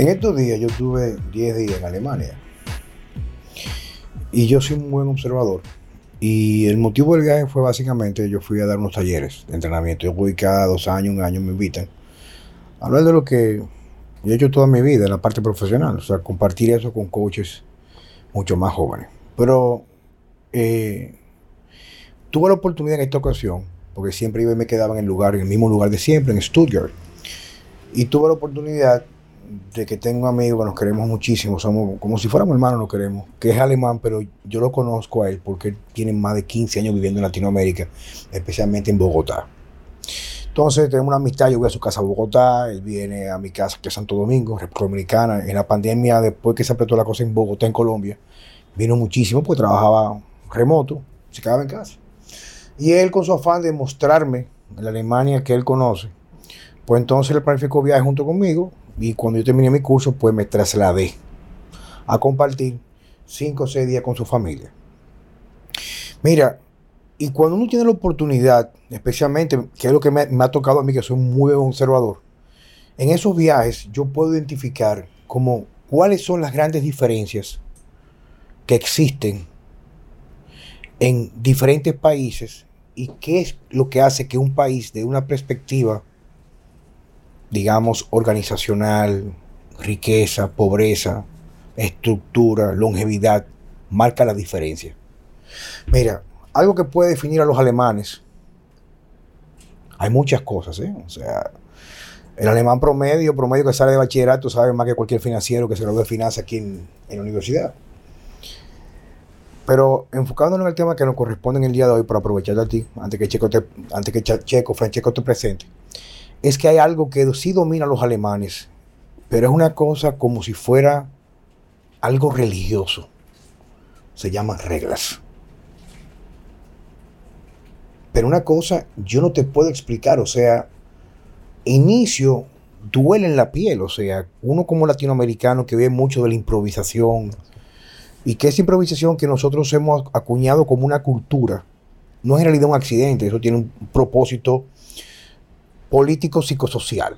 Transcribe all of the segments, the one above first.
En estos días yo tuve 10 días en Alemania y yo soy un buen observador. Y el motivo del viaje fue básicamente, yo fui a dar unos talleres de entrenamiento. Yo voy cada dos años, un año, me invitan a hablar de lo que he hecho toda mi vida en la parte profesional. O sea, compartir eso con coaches mucho más jóvenes. Pero eh, tuve la oportunidad en esta ocasión, porque siempre iba me quedaba en el lugar, en el mismo lugar de siempre, en Stuttgart. Y tuve la oportunidad de que tengo un amigo que nos queremos muchísimo, somos como si fuéramos hermanos, nos queremos, que es alemán, pero yo lo conozco a él porque él tiene más de 15 años viviendo en Latinoamérica, especialmente en Bogotá. Entonces tenemos una amistad, yo voy a su casa a Bogotá, él viene a mi casa que es Santo Domingo, República Dominicana. En la pandemia, después que se apretó la cosa en Bogotá, en Colombia, vino muchísimo porque trabajaba remoto, se quedaba en casa. Y él con su afán de mostrarme la Alemania que él conoce, pues entonces le planificó viaje junto conmigo y cuando yo terminé mi curso, pues me trasladé a compartir cinco o seis días con su familia. Mira, y cuando uno tiene la oportunidad, especialmente, que es lo que me, ha tocado a mí, que soy muy observador, en esos viajes yo puedo identificar como cuáles son las grandes diferencias que existen en diferentes países y qué es lo que hace que un país de una perspectiva digamos, organizacional, riqueza, pobreza, estructura, longevidad, marca la diferencia. Mira, algo que puede definir a los alemanes, hay muchas cosas, ¿eh? O sea, el alemán promedio, promedio que sale de bachillerato, sabe más que cualquier financiero que se graduó de finanzas aquí en, la universidad. Pero enfocándonos en el tema que nos corresponde en el día de hoy, para aprovechar a ti, antes que Checo, te, antes que Checo, te presente, es que hay algo que sí domina a los alemanes, pero es una cosa como si fuera algo religioso. Se llaman reglas. Pero una cosa yo no te puedo explicar, o sea, inicio duele en la piel, o sea, uno como latinoamericano que ve mucho de la improvisación y que esa improvisación que nosotros hemos acuñado como una cultura, no es en realidad un accidente, eso tiene un propósito político psicosocial.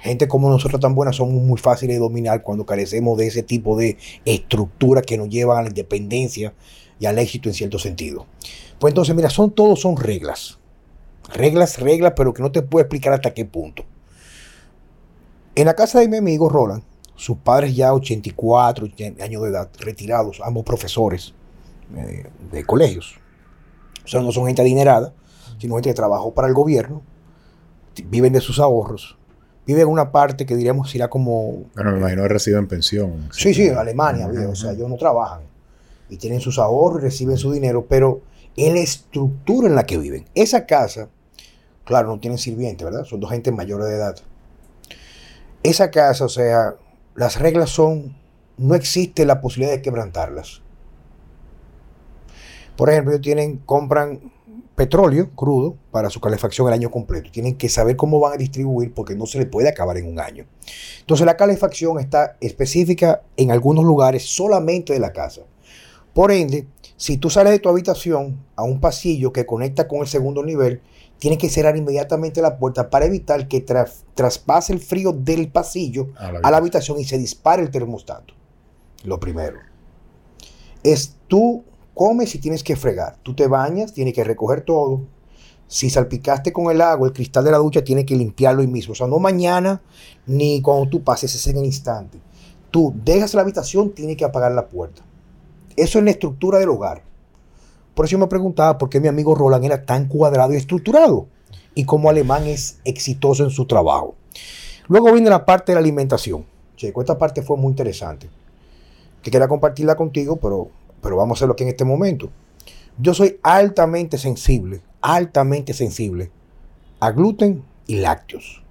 Gente como nosotros tan buenas somos muy fáciles de dominar cuando carecemos de ese tipo de estructura que nos llevan a la independencia y al éxito en cierto sentido. Pues entonces, mira, son todos son reglas. Reglas, reglas, pero que no te puedo explicar hasta qué punto. En la casa de mi amigo Roland, sus padres ya 84 años de edad, retirados, ambos profesores eh, de colegios. O sea, no son gente adinerada, sino gente que trabajó para el gobierno viven de sus ahorros. Viven en una parte que diríamos irá como... Bueno, me imagino que reciben pensión. Sí, sí, en Alemania, o sea, ellos no trabajan. Y tienen sus ahorros y reciben su dinero, pero en la estructura en la que viven. Esa casa, claro, no tienen sirviente, ¿verdad? Son dos gente mayores de edad. Esa casa, o sea, las reglas son, no existe la posibilidad de quebrantarlas. Por ejemplo, ellos tienen, compran petróleo crudo para su calefacción el año completo. Tienen que saber cómo van a distribuir porque no se le puede acabar en un año. Entonces la calefacción está específica en algunos lugares solamente de la casa. Por ende, si tú sales de tu habitación a un pasillo que conecta con el segundo nivel, tienes que cerrar inmediatamente la puerta para evitar que traspase el frío del pasillo a la, a la habitación y se dispare el termostato. Lo primero. Es tú comes si tienes que fregar. Tú te bañas, tienes que recoger todo. Si salpicaste con el agua, el cristal de la ducha, tienes que limpiarlo hoy mismo. O sea, no mañana ni cuando tú pases ese en el instante. Tú dejas la habitación, tienes que apagar la puerta. Eso es la estructura del hogar. Por eso yo me preguntaba por qué mi amigo Roland era tan cuadrado y estructurado. Y cómo Alemán es exitoso en su trabajo. Luego viene la parte de la alimentación. Checo, esta parte fue muy interesante. Que quería compartirla contigo, pero pero vamos a hacerlo aquí en este momento. Yo soy altamente sensible, altamente sensible a gluten y lácteos.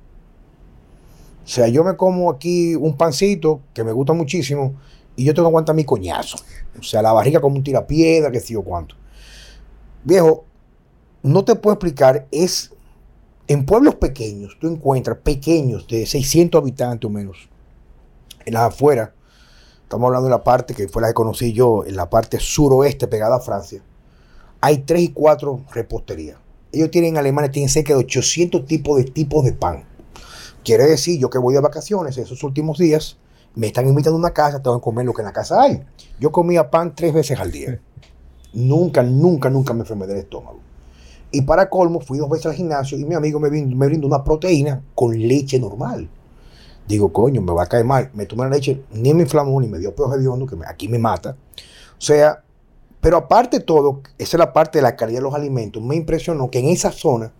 O sea, yo me como aquí un pancito que me gusta muchísimo y yo tengo que aguantar mi coñazo. O sea, la barriga como un tirapiedra, que sé yo cuánto. Viejo, no te puedo explicar, es en pueblos pequeños, tú encuentras pequeños de 600 habitantes o menos, en las afueras, Estamos hablando de la parte que fue la que conocí yo, en la parte suroeste pegada a Francia. Hay tres y cuatro reposterías. Ellos tienen en Alemania, tienen cerca de 800 tipos de tipos de pan. Quiere decir, yo que voy de vacaciones esos últimos días, me están invitando a una casa, tengo que comer lo que en la casa hay. Yo comía pan tres veces al día. nunca, nunca, nunca me enfermé del estómago. Y para colmo, fui dos veces al gimnasio y mi amigo me, vin- me brindó una proteína con leche normal. Digo, coño, me va a caer mal. Me tomé la leche, ni me inflamó, ni me dio peor hediondo, que me- aquí me mata. O sea, pero aparte de todo, esa es la parte de la calidad de los alimentos. Me impresionó que en esa zona,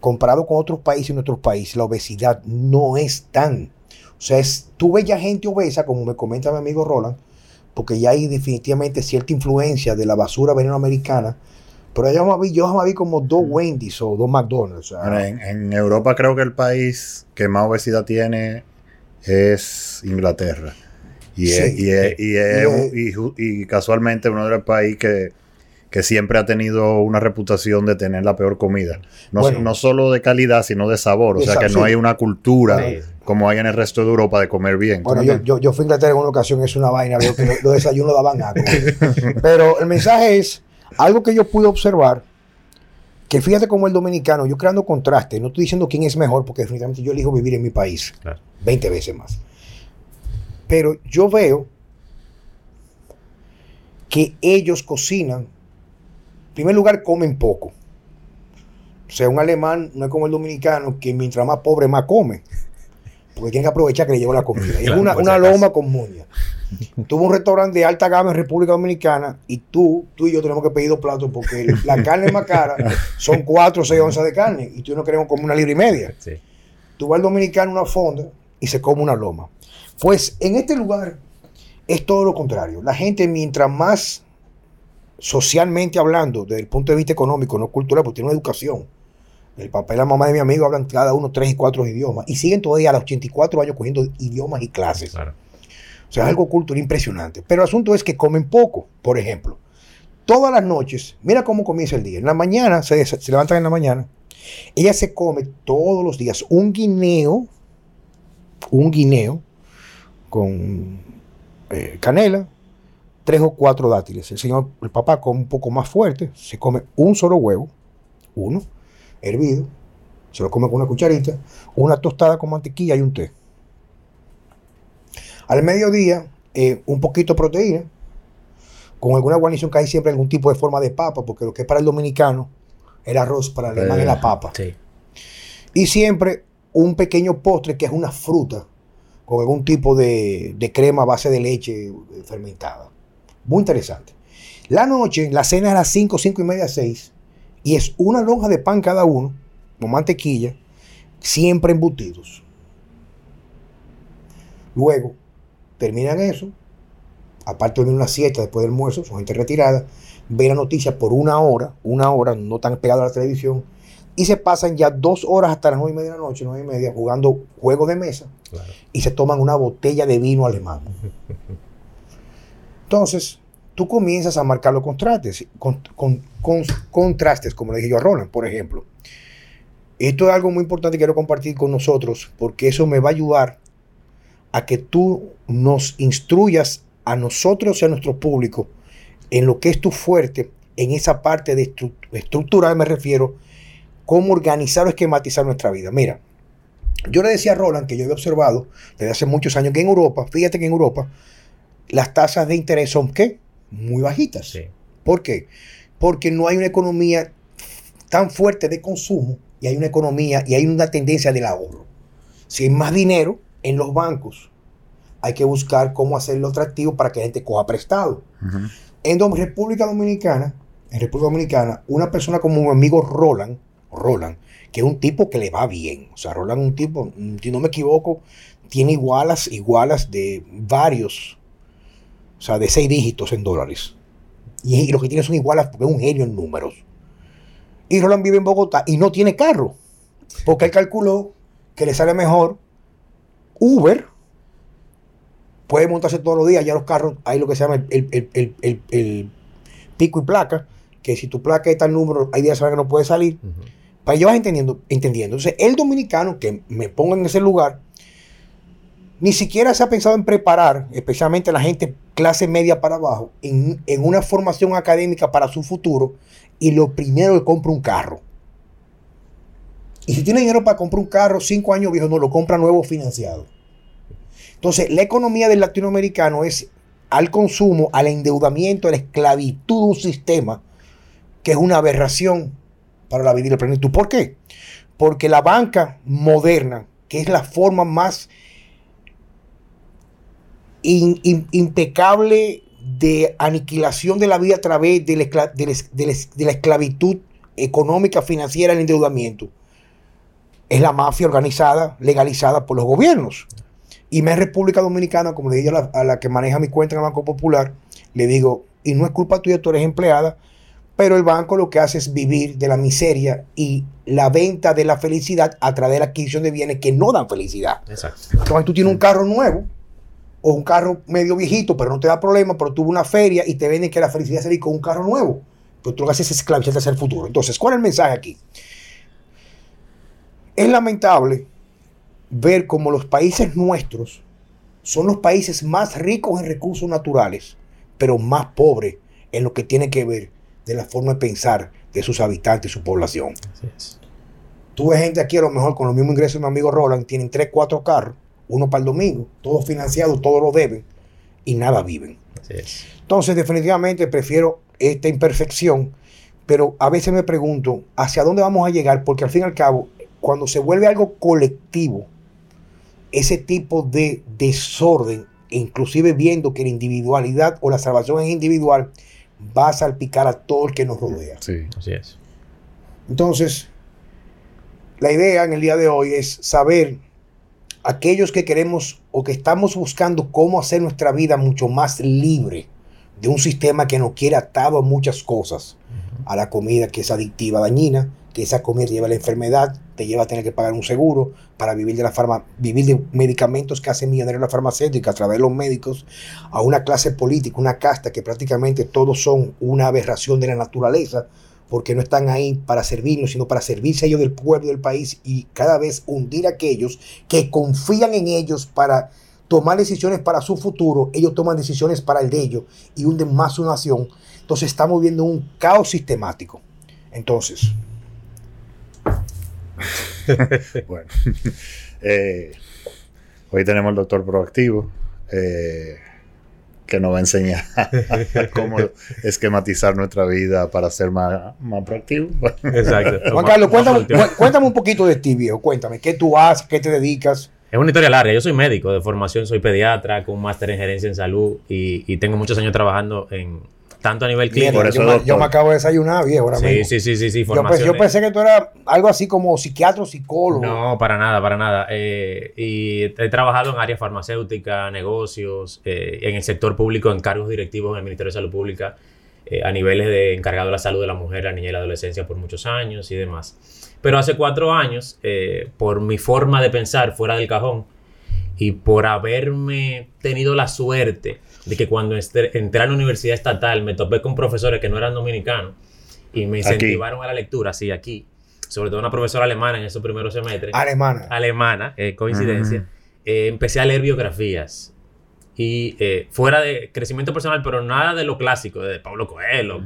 comparado con otros países y nuestros países, la obesidad no es tan. O sea, es, tú ves ya gente obesa, como me comenta mi amigo Roland, porque ya hay definitivamente cierta influencia de la basura venenoamericana. Pero yo jamás vi, yo jamás vi como dos Wendy's o dos McDonald's. en, en Europa creo que el país que más obesidad tiene es Inglaterra. Y, Sí. es, y, es- y, es Y un- es- y casualmente uno de los países que, que siempre ha tenido una reputación de tener la peor comida. No, Bueno. no solo de calidad, sino de sabor. O sea que no hay una cultura Sí. como hay en el resto de Europa de comer bien. Bueno, ¿Tú yo, yo, yo fui a Inglaterra en una ocasión, es una vaina, veo que los, desayunos daban asco. Pero el mensaje es, algo que yo pude observar, que fíjate como el dominicano, yo creando contraste, no estoy diciendo quién es mejor, porque definitivamente yo elijo vivir en mi país Claro. 20 veces más. Pero yo veo que ellos cocinan, en primer lugar comen poco. O sea, un alemán no es como el dominicano, que mientras más pobre más come. Porque tiene que aprovechar que le lleva la comida. es Claro, una, si una acaso. loma con muña. Tuvo un restaurante de alta gama en República Dominicana y tú, tú y yo tenemos que pedir dos platos porque la carne más cara son 4 o 6 onzas de carne y tú no queremos comer una libra y media. Sí. Tú vas al dominicano a una fonda y se come una loma. Pues en este lugar es todo lo contrario. La gente, mientras más socialmente hablando, desde el punto de vista económico, no cultural, porque tiene una educación. El papá y la mamá de mi amigo hablan cada uno tres y cuatro idiomas y siguen todavía a los 84 años cogiendo idiomas y clases. Claro. O sea, es algo cultural impresionante. Pero el asunto es que comen poco. Por ejemplo, todas las noches, mira cómo comienza el día. En la mañana, se, se levantan en la mañana. Ella se come todos los días un guineo, un guineo con eh, canela, tres o cuatro dátiles. El señor, el papá come un poco más fuerte, se come un solo huevo, uno, hervido, se lo come con una cucharita, una tostada con mantequilla y un té. Al mediodía, eh, un poquito de proteína, con alguna guarnición que hay siempre algún tipo de forma de papa, porque lo que es para el dominicano, el arroz, para el alemán es la papa. Sí. Y siempre un pequeño postre que es una fruta, con algún tipo de, de crema a base de leche eh, fermentada. Muy interesante. La noche, la cena es a las 5, 5 y media, 6, y es una lonja de pan cada uno, con mantequilla, siempre embutidos. Luego, terminan eso, aparte de una siesta después del almuerzo, son gente retirada, ven la noticia por una hora, una hora, no tan pegado a la televisión, y se pasan ya dos horas hasta las nueve y media de la noche, nueve y media, jugando juegos de mesa, Claro. y se toman una botella de vino alemán. Entonces, tú comienzas a marcar los contrastes, con, con- con- contrastes, como le dije yo a Roland, por ejemplo. Esto es algo muy importante que quiero compartir con nosotros, porque eso me va a ayudar a que tú nos instruyas a nosotros y a nuestro público en lo que es tu fuerte, en esa parte de estru- estructural me refiero, cómo organizar o esquematizar nuestra vida. Mira, yo le decía a Roland que yo había observado desde hace muchos años que en Europa, fíjate que en Europa, las tasas de interés son ¿qué? Muy bajitas. Sí. ¿Por qué? Porque no hay una economía tan fuerte de consumo y hay una economía y hay una tendencia del ahorro. Si hay más dinero en los bancos, hay que buscar cómo hacerlo atractivo para que la gente coja prestado. En Dom- República Dominicana, en República Dominicana, una persona como mi amigo Roland, Roland, que es un tipo que le va bien. O sea, Roland es un tipo, mm, si no me equivoco, tiene igualas, igualas de varios, o sea, de seis dígitos en dólares. Y, y lo que tiene son igualas porque es un genio en números. Y Roland vive en Bogotá y no tiene carro. Porque él calculó que le sale mejor Uber. Puede montarse todos los días. Ya los carros, hay lo que se llama el, el- el- el- pico y placa. Que si tu placa está el número, hay días que no puede salir. Para que vas entendiendo, entendiendo. Entonces, el dominicano que me ponga en ese lugar, ni siquiera se ha pensado en preparar, especialmente la gente clase media para abajo, en, en una formación académica para su futuro. Y lo primero que compra un carro. Y si tiene dinero para comprar un carro, cinco años viejo, no lo compra nuevo financiado. Entonces, la economía del latinoamericano es al consumo, al endeudamiento, a la esclavitud de un sistema que es una aberración para la vida y la plenitud. ¿Por qué? Porque la banca moderna, que es la forma más impecable de aniquilación de la vida a través de la, esclavitud económica, financiera, el endeudamiento, es la mafia organizada, legalizada por los gobiernos. Y me República Dominicana, como le dije a la, a la, que maneja mi cuenta en el Banco Popular, le digo, y no es culpa tuya, tú eres empleada, pero el banco lo que hace es vivir de la miseria y la venta de la felicidad a través de la adquisición de bienes que no dan felicidad. Exacto. Entonces tú tienes un carro nuevo o un carro medio viejito, pero no te da problema, pero tuvo una feria y te venden que la felicidad se con un carro nuevo. Pero tú lo que haces es esclavizarte hacia el futuro. Entonces, ¿cuál es el mensaje aquí? Es lamentable ver cómo los países nuestros son los países más ricos en recursos naturales, pero más pobres en lo que tiene que ver de la forma de pensar de sus habitantes y su población. Tú ves gente aquí a lo mejor con los mismos ingresos de mi amigo Roland, tienen 3, 4 carros, uno para el domingo, todos financiados, todos lo deben y nada viven. Entonces, definitivamente prefiero esta imperfección, pero a veces me pregunto hacia dónde vamos a llegar, porque al fin y al cabo, cuando se vuelve algo colectivo, ese tipo de desorden, inclusive viendo que la individualidad o la salvación es individual, va a salpicar a todo el que nos rodea. Sí, así es. Entonces, la idea en el día de hoy es saber aquellos que queremos o que estamos buscando cómo hacer nuestra vida mucho más libre de un sistema que nos quiere atado a muchas cosas, a la comida que es adictiva, dañina, que esa comida lleva la enfermedad, te lleva a tener que pagar un seguro para vivir de la farma, vivir de medicamentos que hacen millonarios la farmacéutica a través de los médicos, a una clase política, una casta que prácticamente todos son una aberración de la naturaleza, porque no están ahí para servirnos, sino para servirse a ellos del pueblo del país y cada vez hundir a aquellos que confían en ellos para tomar decisiones para su futuro, ellos toman decisiones para el de ellos y hunden más su nación. Entonces estamos viendo un caos sistemático. Entonces, bueno, eh, hoy tenemos el doctor proactivo eh, que nos va a enseñar cómo esquematizar nuestra vida para ser más, más proactivo. Exacto. Juan Carlos, cuéntame, un poquito de ti, viejo. Cuéntame, ¿qué tú haces? ¿Qué te dedicas? Es una historia larga. Yo soy médico de formación, soy pediatra con un máster en gerencia en salud y tengo muchos años trabajando en, tanto a nivel clínico. yo, me, acabo de desayunar, viejo, ahora sí, Sí, sí, sí, sí. Yo, pensé que tú eras algo así como psiquiatra o psicólogo. No, para nada, para nada. Eh, y he trabajado en áreas farmacéuticas, negocios, eh, en el sector público, en cargos directivos en el Ministerio de Salud Pública, eh, a niveles de encargado de la salud de la mujer, la niña y la adolescencia por muchos años y demás. Pero hace cuatro años, por mi forma de pensar fuera del cajón y por haberme tenido la suerte de que cuando entré a la universidad estatal me topé con profesores que no eran dominicanos y me incentivaron a la lectura, sí, aquí. Sobre todo una profesora alemana en esos primeros semestres. Alemana. Alemana, eh, coincidencia. Eh, empecé a leer biografías. Y eh, fuera de crecimiento personal, pero nada de lo clásico, de Pablo Coelho,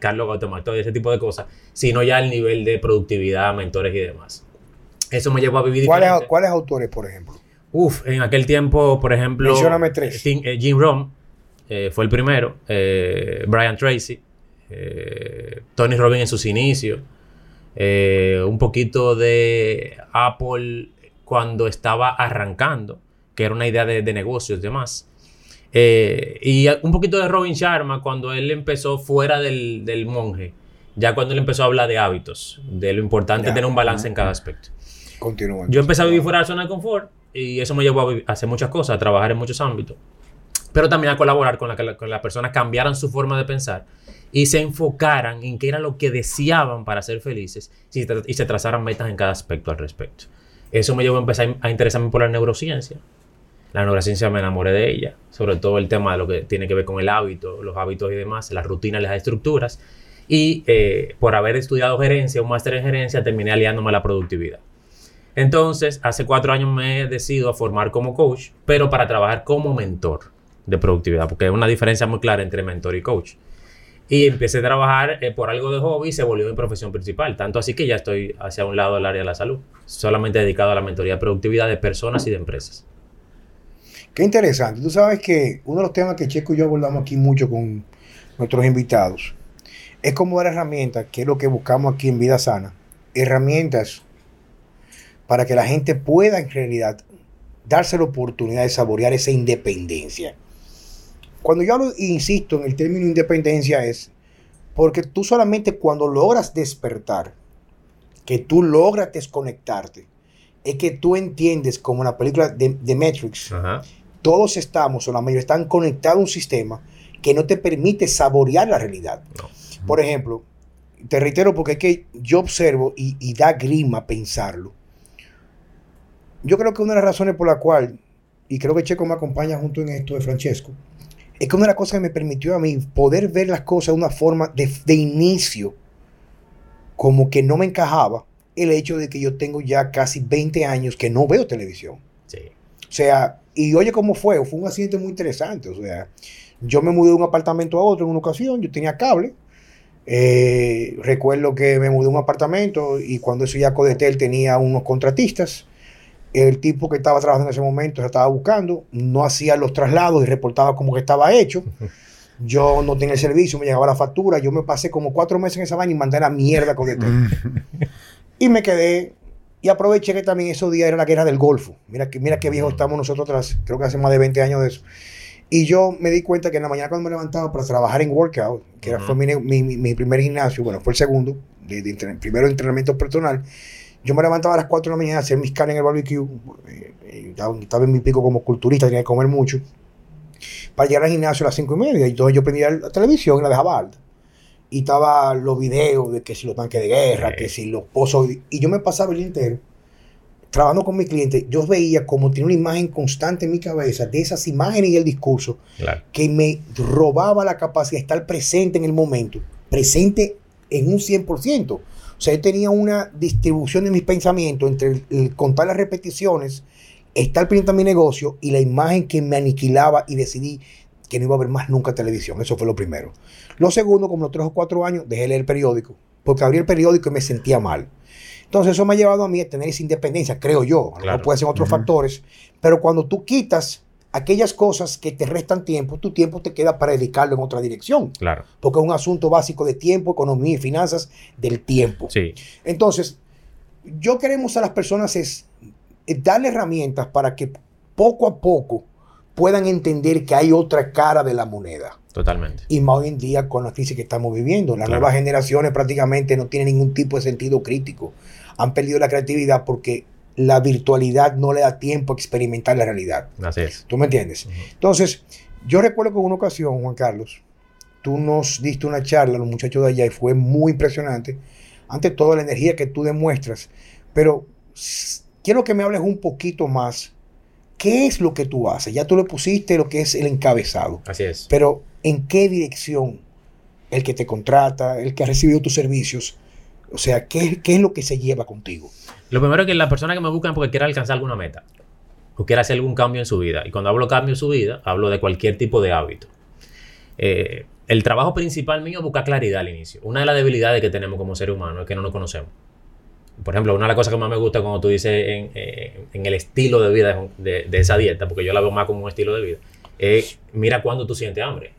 Carlos Gautama, todo ese tipo de cosas, sino ya el nivel de productividad, mentores y demás. Eso me llevó a vivir. ¿Cuáles, ¿Cuáles autores, por ejemplo? Uf, en aquel tiempo, por ejemplo. Mencióname tres. Eh, Jim Rom eh, fue el primero. Eh, Brian Tracy. Tony Robbins en sus inicios. un poquito de Apple cuando estaba arrancando, que era una idea de, negocios y demás. y un poquito de Robin Sharma cuando él empezó fuera del, monje. Ya cuando él empezó a hablar de hábitos, de lo importante tener un balance en cada aspecto. Continúa. Yo empecé a vivir fuera de la zona de confort y eso me llevó a, hacer muchas cosas, a trabajar en muchos ámbitos. Pero también a colaborar con, la, que las personas cambiaran su forma de pensar y se enfocaran en qué era lo que deseaban para ser felices y, se trazaran metas en cada aspecto al respecto. Eso me llevó a empezar a interesarme por la neurociencia. La neurociencia me enamoré de ella, sobre todo el tema de lo que tiene que ver con el hábito, los hábitos y demás, las rutinas, las estructuras. Y eh, por haber estudiado gerencia, un máster en gerencia, terminé aliándome a la productividad. Entonces, hace cuatro años me he decidido a formar como coach, pero para trabajar como mentor de productividad, porque hay una diferencia muy clara entre mentor y coach. Y empecé a trabajar eh, por algo de hobby y se volvió mi profesión principal. Tanto así que ya estoy hacia un lado del área de la salud, solamente dedicado a la mentoría de productividad de personas y de empresas. Qué interesante. Tú sabes que uno de los temas que Checo y yo abordamos aquí mucho con nuestros invitados es como dar herramientas, que es lo que buscamos aquí en Vida Sana. Herramientas para que la gente pueda en realidad darse la oportunidad de saborear esa independencia. Cuando yo hablo, insisto en el término independencia es porque tú solamente cuando logras despertar, que tú logras desconectarte, es que tú entiendes como en la película de, de Matrix, Ajá. todos estamos o la mayoría están conectados a un sistema que no te permite saborear la realidad. No. Por ejemplo, te reitero porque es que yo observo y, y da grima pensarlo. Yo creo que una de las razones por la cual, y creo que Checo me acompaña junto en esto de Francesco, es que una de las cosas que me permitió a mí poder ver las cosas de una forma de, de inicio, como que no me encajaba, el hecho de que yo tengo ya casi 20 años que no veo televisión. Sí. O sea, y oye cómo fue, fue un accidente muy interesante. O sea, yo me mudé de un apartamento a otro en una ocasión, yo tenía cable. Eh, recuerdo que me mudé a un apartamento y cuando eso ya Codetel tenía unos contratistas, el tipo que estaba trabajando en ese momento se estaba buscando, no hacía los traslados y reportaba como que estaba hecho. Yo no tenía el servicio, me llegaba la factura, yo me pasé como cuatro meses en esa vaina y mandé la mierda a Codetel. Y me quedé y aproveché que también esos días era la guerra del Golfo. Mira, que, mira qué viejo estamos nosotros atrás. Creo que hace más de 20 años de eso. Y yo me di cuenta que en la mañana cuando me levantaba para trabajar en workout, que era, fue mi, mi- mi- primer gimnasio, bueno, fue el segundo, de, de entren- primero de entrenamiento personal, yo me levantaba a las 4 de la mañana a hacer mis carnes en el barbecue. eh, eh, estaba, estaba en mi pico como culturista, tenía que comer mucho. Para llegar al gimnasio a las 5 y media. Y entonces yo prendía la televisión y la dejaba alta. Y estaba los videos de que si los tanques de guerra, Sí. que si los pozos. Y yo me pasaba el día entero trabajando con mi cliente. Yo veía como tenía una imagen constante en mi cabeza de esas imágenes y el discurso Claro. que me robaba la capacidad de estar presente en el momento, presente en un 100%. O sea, yo tenía una distribución de mis pensamientos entre el, el contar las repeticiones, estar pendiente a mi negocio y la imagen que me aniquilaba y decidí que no iba a ver más nunca televisión. Eso fue lo primero. Lo segundo, como los tres o cuatro años, dejé de leer el periódico, porque abrí el periódico y me sentía mal. Entonces eso me ha llevado a mí a tener esa independencia, creo yo. A Claro. puede ser otros factores, pero cuando tú quitas aquellas cosas que te restan tiempo, tu tiempo te queda para dedicarlo en otra dirección, Claro. porque es un asunto básico de tiempo, economía y finanzas del tiempo. Sí. Entonces, yo queremos a las personas es eh, darle herramientas para que poco a poco puedan entender que hay otra cara de la moneda. Totalmente. Y más hoy en día con la crisis que estamos viviendo. Las Claro. nuevas generaciones prácticamente no tienen ningún tipo de sentido crítico. Han perdido la creatividad porque la virtualidad no le da tiempo a experimentar la realidad. Así es. ¿Tú me entiendes? Entonces, yo recuerdo que en una ocasión, Juan Carlos, tú nos diste una charla a los muchachos de allá y fue muy impresionante. Ante todo, la energía que tú demuestras. Pero quiero que me hables un poquito más. ¿Qué es lo que tú haces? Ya tú le pusiste lo que es el encabezado. Así es. Pero ¿en qué dirección el que te contrata, el que ha recibido tus servicios? O sea, ¿qué, es lo que se lleva contigo? Lo primero es que la persona que me buscan porque quiere alcanzar alguna meta o quiere hacer algún cambio en su vida. Y cuando hablo cambio en su vida, hablo de cualquier tipo de hábito. Eh, el trabajo principal mío es buscar claridad al inicio. Una de las debilidades que tenemos como seres humanos es que no nos conocemos. Por ejemplo, una de las cosas que más me gusta cuando tú dices en, eh, el estilo de vida de, de esa dieta, porque yo la veo más como un estilo de vida, es mira cuando tú sientes hambre.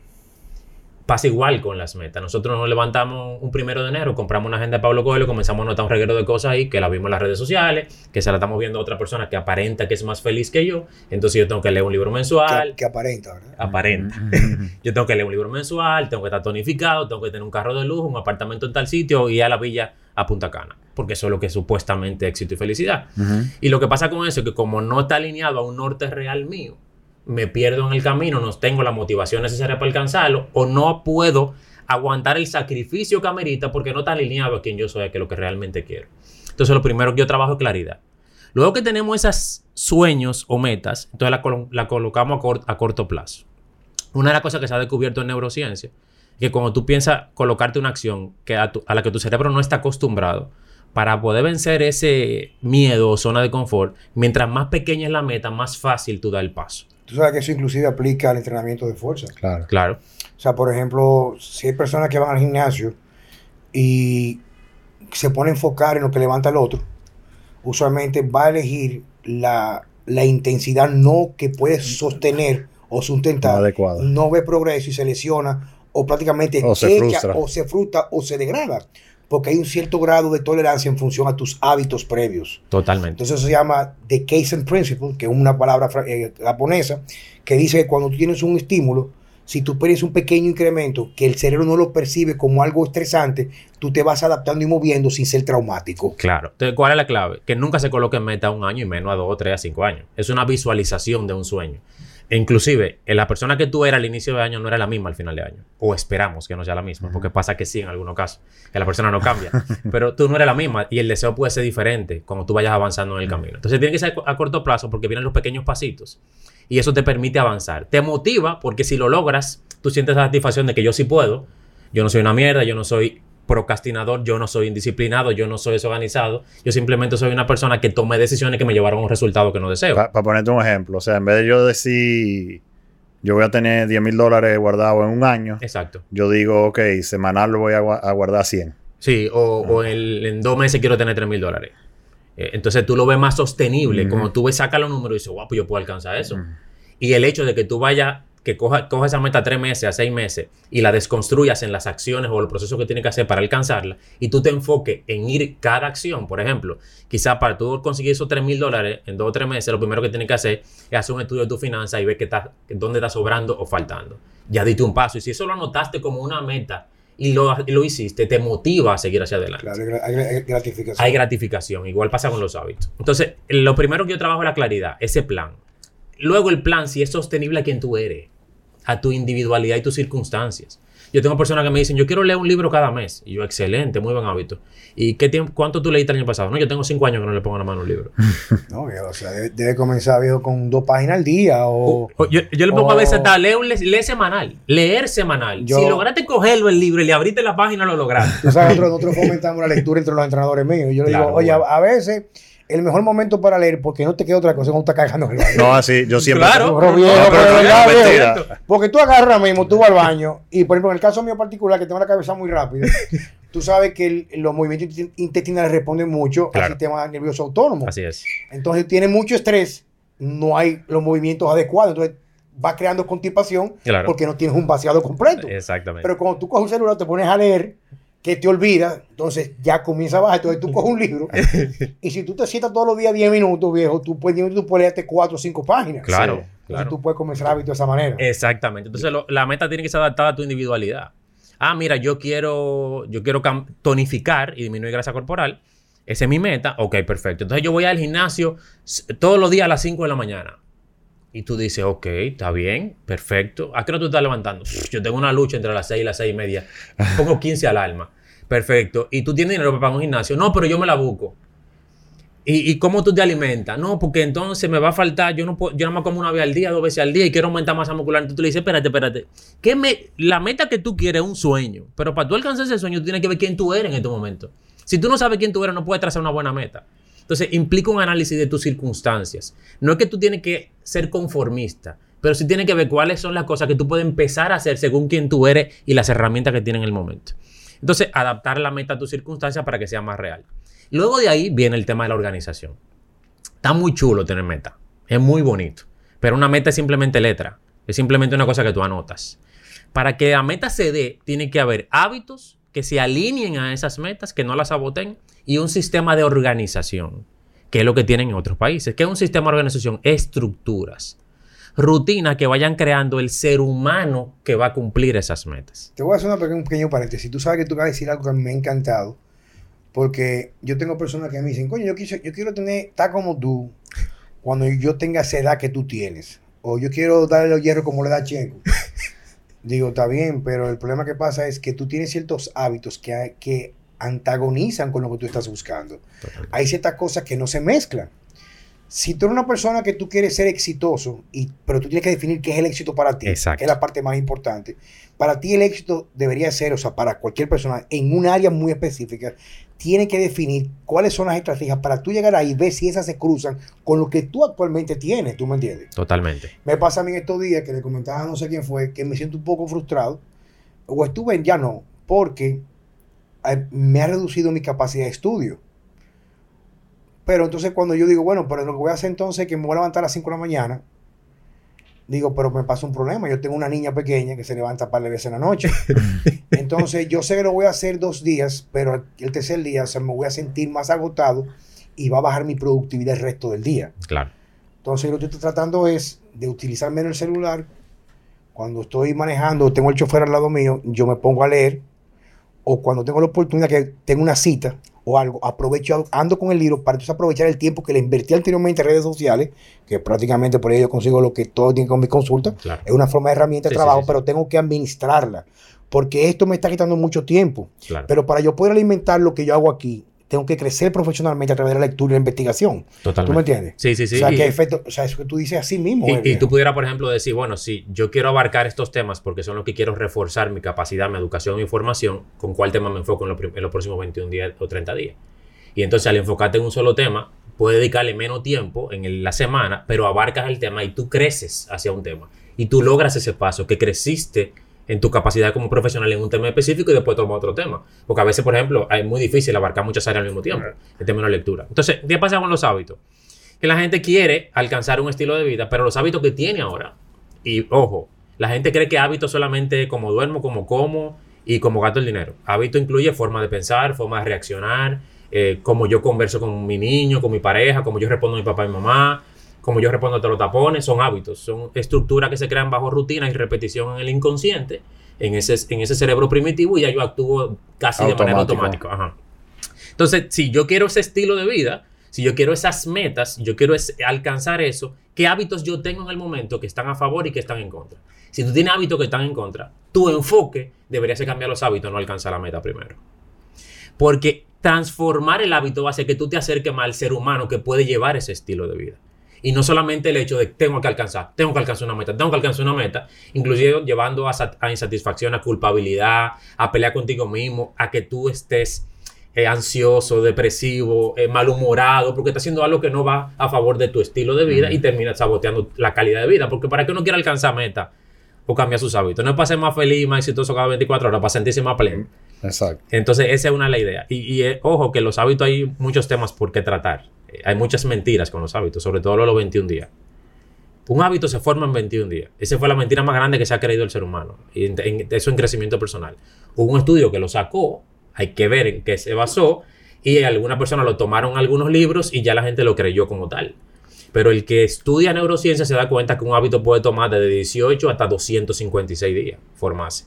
Pasa igual con las metas. Nosotros nos levantamos un primero de enero, compramos una agenda de Pablo Coelho, comenzamos a notar un reguero de cosas ahí que la vimos en las redes sociales, que se la estamos viendo a otra persona que aparenta que es más feliz que yo. Entonces yo tengo que leer un libro mensual. que aparenta, ¿verdad? Aparenta. Yo tengo que leer un libro mensual, tengo que estar tonificado, tengo que tener un carro de lujo, un apartamento en tal sitio y ir a la villa a Punta Cana. Porque eso es lo que es supuestamente éxito y felicidad. Y lo que pasa con eso es que como no está alineado a un norte real mío, me pierdo en el camino, no tengo la motivación necesaria para alcanzarlo o no puedo aguantar el sacrificio que amerita porque no está alineado a quien yo soy, a lo que realmente quiero. Entonces lo primero que yo trabajo es claridad. Luego que tenemos esos sueños o metas, entonces la, colo- la colocamos a, cor- a corto plazo. Una de las cosas que se ha descubierto en neurociencia es que cuando tú piensas colocarte una acción que a, a la que tu cerebro no está acostumbrado, para poder vencer ese miedo o zona de confort, mientras más pequeña es la meta, más fácil tú das el paso. Tú sabes que eso inclusive aplica al entrenamiento de fuerza. Claro. Claro. O sea, por ejemplo, si hay personas que van al gimnasio y se pone a enfocar en lo que levanta el otro, usualmente va a elegir la, la intensidad no que puede sostener o sustentar, No adecuada. no ve progreso y se lesiona o prácticamente O se echa, frustra. o se frustra o se degrada. Porque hay un cierto grado de tolerancia en función a tus hábitos previos. Totalmente. Entonces eso se llama The Kaizen Principle, que es una palabra eh, japonesa, que dice que cuando tú tienes un estímulo, si tú pones un pequeño incremento que el cerebro no lo percibe como algo estresante, tú te vas adaptando y moviendo sin ser traumático. Claro. Entonces, ¿cuál es la clave? Que nunca se coloque en meta a un año y menos a dos, tres, a cinco años. Es una visualización de un sueño. Inclusive, la persona que tú eras al inicio de año no era la misma al final de año. O esperamos que no sea la misma, porque pasa que sí en algunos casos, que la persona no cambia. Pero tú no eres la misma y el deseo puede ser diferente cuando tú vayas avanzando en el camino. Entonces tiene que ser a corto plazo porque vienen los pequeños pasitos. Y eso te permite avanzar. Te motiva porque si lo logras, tú sientes la satisfacción de que yo sí puedo. Yo no soy una mierda, yo no soy procrastinador, yo no soy indisciplinado, yo no soy desorganizado. Yo simplemente soy una persona que tomé decisiones que me llevaron a un resultado que no deseo. Para ponerte un ejemplo, o sea, en vez de yo decir, yo voy a tener 10 mil dólares guardados en un año, Exacto. yo digo, ok, semanal lo voy a, a guardar 100. Sí, o, o en, en dos meses quiero tener 3 mil dólares. Eh, entonces tú lo ves más sostenible. Como tú ves, saca los números y dices, guau, pues yo puedo alcanzar eso. Y el hecho de que tú vayas, que coja, coja esa meta a tres meses, a seis meses, y la desconstruyas en las acciones o el proceso que tienes que hacer para alcanzarla, y tú te enfoques en ir cada acción, por ejemplo, quizás para tú conseguir esos 3 mil dólares en dos o tres meses, lo primero que tienes que hacer es hacer un estudio de tu finanza y ver qué está, dónde está sobrando o faltando. Ya diste un paso, y si eso lo anotaste como una meta y lo, lo hiciste, te motiva a seguir hacia adelante. Claro, hay gra- hay gra- gratificación. Hay gratificación, igual pasa con los hábitos. Entonces, lo primero que yo trabajo es la claridad, ese plan. Luego el plan, si es sostenible a quien tú eres, a tu individualidad y tus circunstancias. Yo tengo personas que me dicen, yo quiero leer un libro cada mes. Y yo, excelente, muy buen hábito. ¿Y qué tiempo, cuánto tú leíste el año pasado? No, yo tengo cinco años que no le pongo la mano a un libro. No, viejo, o sea, debe, debe comenzar viejo, con dos páginas al día o... O- yo, yo le pongo a veces hasta leer, un le- lee semanal, leer semanal. Yo- si lograste cogerlo el libro y le abriste la página, lo lograste. Nosotros, nosotros fomentamos la lectura entre los entrenadores míos. Yo le Claro, digo, oye, bueno. a veces el mejor momento para leer, porque no te queda otra cosa, cuando estás cagando el baño. No, así, yo siempre... Claro. Pero viejo, No, pero pero no, verdad, no, viejo. mentira. Porque tú agarras ahora mismo, tú vas al baño, y por ejemplo, en el caso mío particular, que tengo la cabeza muy rápida, tú sabes que el- los movimientos intestinales responden mucho Claro. al sistema nervioso autónomo. Así es. Entonces, tiene mucho estrés, no hay los movimientos adecuados, entonces va creando constipación Claro. porque no tienes un vaciado completo. Exactamente. Pero cuando tú coges un celular, te pones a leer, que te olvidas, entonces ya comienza a bajar. Entonces tú coges un libro y si tú te sientas todos los días 10 minutos, viejo, tú puedes, 10 minutos, tú puedes leerte 4 o 5 páginas. Claro, Entonces claro. tú puedes comenzar el hábito de esa manera. Exactamente. Entonces lo- la meta tiene que ser adaptada a tu individualidad. Ah, mira, yo quiero, yo quiero tonificar y disminuir grasa corporal. Esa es mi meta. Ok, perfecto. Entonces yo voy al gimnasio todos los días a las 5 de la mañana. Y tú dices, ok, está bien, perfecto. ¿A qué hora tú estás levantando? Yo tengo una lucha entre las 6 y las 6 y media. Pongo 15 al alma. Perfecto. ¿Y tú tienes dinero para pagar un gimnasio? No, pero yo me la busco. ¿Y, y cómo tú te alimentas? No, porque entonces me va a faltar, yo no puedo, yo nada más como una vez al día, dos veces al día y quiero aumentar masa muscular. Entonces tú le dices, espérate, espérate. ¿Qué me, la meta que tú quieres es un sueño, pero para tú alcanzar ese sueño tú tienes que ver quién tú eres en este momento. Si tú no sabes quién tú eres, no puedes trazar una buena meta. Entonces implica un análisis de tus circunstancias. No es que tú tienes que ser conformista, pero sí tienes que ver cuáles son las cosas que tú puedes empezar a hacer según quién tú eres y las herramientas que tienes en el momento. Entonces, adaptar la meta a tus circunstancias para que sea más real. Luego de ahí viene el tema de la organización. Está muy chulo tener meta. Es muy bonito. Pero una meta es simplemente letra. Es simplemente una cosa que tú anotas. Para que la meta se dé, tiene que haber hábitos que se alineen a esas metas, que no las saboten, y un sistema de organización, que es lo que tienen en otros países. ¿Qué es un sistema de organización? Estructuras. Rutinas que vayan creando el ser humano que va a cumplir esas metas. Te voy a hacer una pequeña- un pequeño paréntesis. Tú sabes que tú vas a decir algo que me ha encantado. Porque yo tengo personas que me dicen, coño, yo, quise- yo quiero tener, estar como tú cuando yo tenga esa edad que tú tienes. O yo quiero darle los hierros como le da Checo. Digo, está bien, pero el problema que pasa es que tú tienes ciertos hábitos que, hay- que antagonizan con lo que tú estás buscando. Hay ciertas cosas que no se mezclan. Si tú eres una persona que tú quieres ser exitoso, y, pero tú tienes que definir qué es el éxito para ti, Exacto. que es la parte más importante. Para ti el éxito debería ser, o sea, para cualquier persona, en un área muy específica, tiene que definir cuáles son las estrategias para tú llegar ahí y ver si esas se cruzan con lo que tú actualmente tienes, ¿tú me entiendes? Totalmente. Me pasa a mí en estos días que le comentaba a no sé quién fue, que me siento un poco frustrado, o estuve en ya no, porque eh, me ha reducido mi capacidad de estudio. Pero entonces cuando yo digo, bueno, pero lo que voy a hacer entonces es que me voy a levantar a las 5 de la mañana, digo, pero me pasa un problema. Yo tengo una niña pequeña que se levanta un par de veces en la noche. entonces yo sé que lo voy a hacer dos días, pero el tercer día o sea, me voy a sentir más agotado y va a bajar mi productividad el resto del día. Claro. Entonces lo que estoy tratando es de utilizar menos el celular. Cuando estoy manejando, tengo el chofer al lado mío, yo me pongo a leer. O cuando tengo la oportunidad que tengo una cita o algo, aprovecho, ando con el libro para entonces aprovechar el tiempo que le invertí anteriormente en redes sociales, que prácticamente por ello consigo lo que todo tiene con mi consulta. Claro. Es una forma de herramienta de Sí, trabajo, sí, sí. pero tengo que administrarla. Porque esto me está quitando mucho tiempo. Claro. Pero para yo poder alimentar lo que yo hago aquí, tengo que crecer profesionalmente a través de la lectura y la investigación. Totalmente. ¿Tú me entiendes? Sí, sí, sí. O sea, Y- que efecto, o sea, eso que tú dices así mismo. Y, y tú pudieras, por ejemplo, decir, bueno, si yo quiero abarcar estos temas porque son los que quiero reforzar mi capacidad, mi educación y formación, ¿con cuál tema me enfoco en, los prim- en los próximos 21 días o 30 días? Y entonces al enfocarte en un solo tema, puedes dedicarle menos tiempo en el- la semana, pero abarcas el tema y tú creces hacia un tema. Y tú logras ese paso, que creciste en tu capacidad como profesional en un tema específico y después tomas otro tema. Porque a veces, por ejemplo, es muy difícil abarcar muchas áreas al mismo tiempo, en términos de lectura. Entonces, ¿qué pasa con los hábitos? que la gente quiere alcanzar un estilo de vida, pero los hábitos que tiene ahora, y ojo, la gente cree que hábitos solamente como duermo, como como y como gasto el dinero. Hábito incluye forma de pensar, forma de reaccionar, eh, cómo yo converso con mi niño, con mi pareja, cómo yo respondo a mi papá y mamá, cómo yo respondo a los tapones, son hábitos, son estructuras que se crean bajo rutina y repetición en el inconsciente, en ese, en ese cerebro primitivo y ya yo actúo casi de manera Automático. automática. Ajá. Entonces, si yo quiero ese estilo de vida, si yo quiero esas metas, yo quiero es- alcanzar eso, ¿qué hábitos yo tengo en el momento que están a favor y que están en contra? Si tú tienes hábitos que están en contra, tu enfoque debería ser cambiar los hábitos, no alcanzar la meta primero. Porque transformar el hábito va a hacer que tú te acerques más al ser humano que puede llevar ese estilo de vida. Y no solamente el hecho de tengo que alcanzar, tengo que alcanzar una meta, tengo que alcanzar una meta, inclusive llevando a, a insatisfacción, a culpabilidad, a pelear contigo mismo, a que tú estés eh, ansioso, depresivo, eh, malhumorado, porque estás haciendo algo que no va a favor de tu estilo de vida y terminas saboteando la calidad de vida. Porque para que uno quiera alcanzar meta o cambiar sus hábitos, no es para ser más feliz, más exitoso cada 24 horas, para sentirse más pleno. Exacto. Entonces, esa es una de las ideas. Y, y, eh, ojo, que los hábitos hay muchos temas por qué tratar. Eh, hay muchas mentiras con los hábitos, sobre todo los 21 días. Un hábito se forma en 21 días. Esa fue la mentira más grande que se ha creído el ser humano. Y en- en- eso en crecimiento personal. Hubo un estudio que lo sacó, hay que ver en qué se basó, y algunas personas lo tomaron algunos libros y ya la gente lo creyó como tal. Pero el que estudia neurociencia se da cuenta que un hábito puede tomar desde 18 hasta 256 días formarse.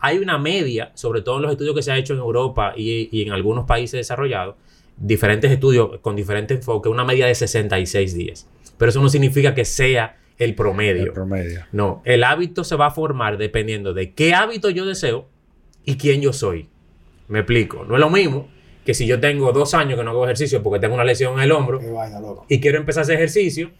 Hay una media, sobre todo en los estudios que se ha hecho en Europa y en algunos países desarrollados, diferentes estudios con diferentes enfoques, una media de 66 días. Pero eso no significa que sea el promedio. El promedio. No, el hábito se va a formar dependiendo de qué hábito yo deseo y quién yo soy. Me explico. No es lo mismo que si yo tengo dos años que no hago ejercicio porque tengo una lesión en el hombro y quiero empezar a hacer ejercicio,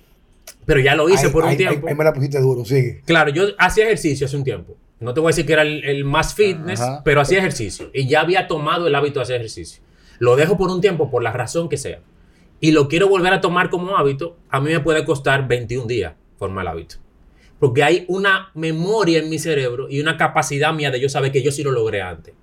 pero ya lo hice por un tiempo. Ahí, ahí me la pusiste duro, sigue. Claro, yo hacía ejercicio hace un tiempo. No te voy a decir que era el, el más fitness, Ajá. pero hacía ejercicio. Y ya había tomado el hábito de hacer ejercicio. Lo dejo por un tiempo, por la razón que sea. Y lo quiero volver a tomar como hábito. A mí me puede costar 21 días formar el hábito. Porque hay una memoria en mi cerebro y una capacidad mía de yo saber que yo sí lo logré antes.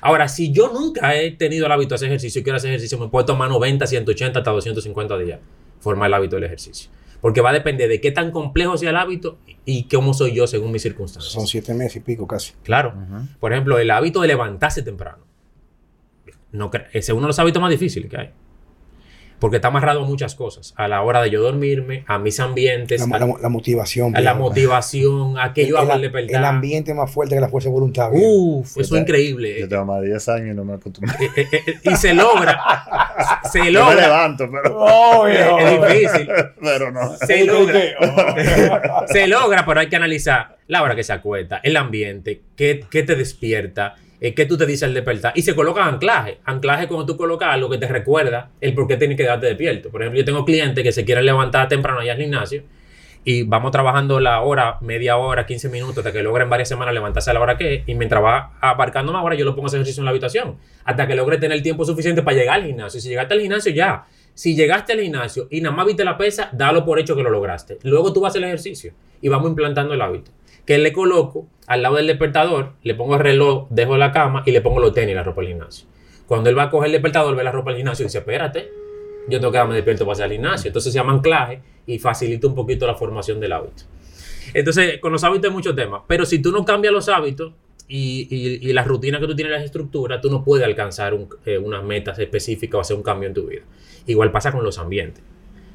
Ahora, si yo nunca he tenido el hábito de hacer ejercicio y quiero hacer ejercicio, me puede tomar 90, 180 hasta 250 días formar el hábito del ejercicio. Porque va a depender de qué tan complejo sea el hábito y cómo soy yo según mis circunstancias. Son siete meses y pico casi. Claro. Por ejemplo, el hábito de levantarse temprano. No, ese es uno de los hábitos más difíciles que hay. Porque está amarrado a muchas cosas. A la hora de yo dormirme, a mis ambientes, La, a, la- la motivación. a la motivación, a que yo el, hago el, despertar. ambiente más fuerte que la fuerza de voluntad. viejo. Uf, eso es increíble. Yo tengo más de 10 años y no me acostumbro. Eh, eh, eh, y se logra. Se Yo me logra. levanto, pero, Oh, viejo. Es difícil. pero no. Se logra. se logra, pero hay que analizar la hora que se acuesta, el ambiente, qué, qué te despierta, eh, qué tú te dices al despertar. Y se coloca anclaje. Anclaje cuando tú colocas algo que te recuerda el por qué tienes que darte despierto. Por ejemplo, yo tengo clientes que se quieren levantar temprano allá al gimnasio y vamos trabajando la hora, media hora, 15 minutos, hasta que logren varias semanas levantarse a la hora que es. Y mientras va abarcando más horas, yo lo pongo a hacer ejercicio en la habitación. Hasta que logre tener el tiempo suficiente para llegar al gimnasio. Si llegaste al gimnasio, ya. Si llegaste al gimnasio y nada más viste la pesa, dalo por hecho que lo lograste. Luego tú vas a hacer el ejercicio y vamos implantando el hábito. Que le coloco al lado del despertador, le pongo el reloj, dejo la cama y le pongo los tenis y la ropa del gimnasio. Cuando él va a coger el despertador, ve la ropa del gimnasio y dice, espérate, yo tengo que quedarme despierto para hacer al gimnasio. Entonces se llama anclaje y facilita un poquito la formación del hábito. Entonces, con los hábitos hay muchos temas, pero si tú no cambias los hábitos y, y, y la rutina que tú tienes, las estructuras, tú no puedes alcanzar eh, unas metas específicas o hacer un cambio en tu vida. Igual pasa con los ambientes.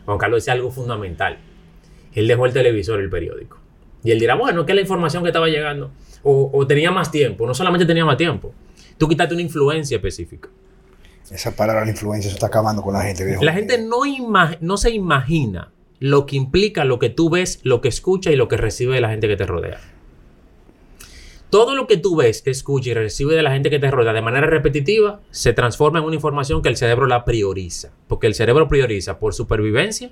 Juan Carlos dice algo fundamental. Él dejó el televisor, el periódico. Y él dirá, bueno, que la información que estaba llegando. O, o tenía más tiempo. No solamente tenía más tiempo. Tú quitaste una influencia específica. Esa palabra, la influencia, se está acabando con la gente. viejo. La gente no, ima- no se imagina lo que implica lo que tú ves, lo que escuchas y lo que recibe de la gente que te rodea. Todo lo que tú ves, escuchas y recibes de la gente que te rodea de manera repetitiva se transforma en una información que el cerebro la prioriza. Porque el cerebro prioriza por supervivencia,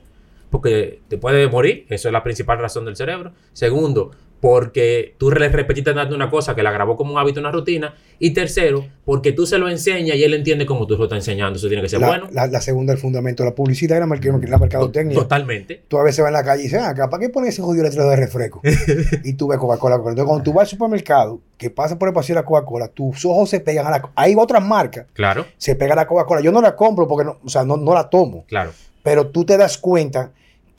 porque te puede morir, eso es la principal razón del cerebro. Segundo, porque tú le repetiste dando una cosa que la grabó como un hábito, una rutina. Y tercero, porque tú se lo enseñas y él entiende como tú lo estás enseñando. Eso tiene que ser la, bueno. la- la segunda, el fundamento, la publicidad y la, la mercadotecnia. Totalmente. Tú a veces vas en la calle y dices, ah, ¿para qué pones ese jodido letrero de refresco? y tú ves Coca-Cola. Coca-Cola. Entonces, cuando tú vas al supermercado, que pasa por el pasillo de la Coca-Cola, tus ojos se pegan a la... Hay otras marcas, Claro, se pega a la Coca-Cola. Yo no la compro porque, no, o sea, no, no la tomo. claro. Pero tú te das cuenta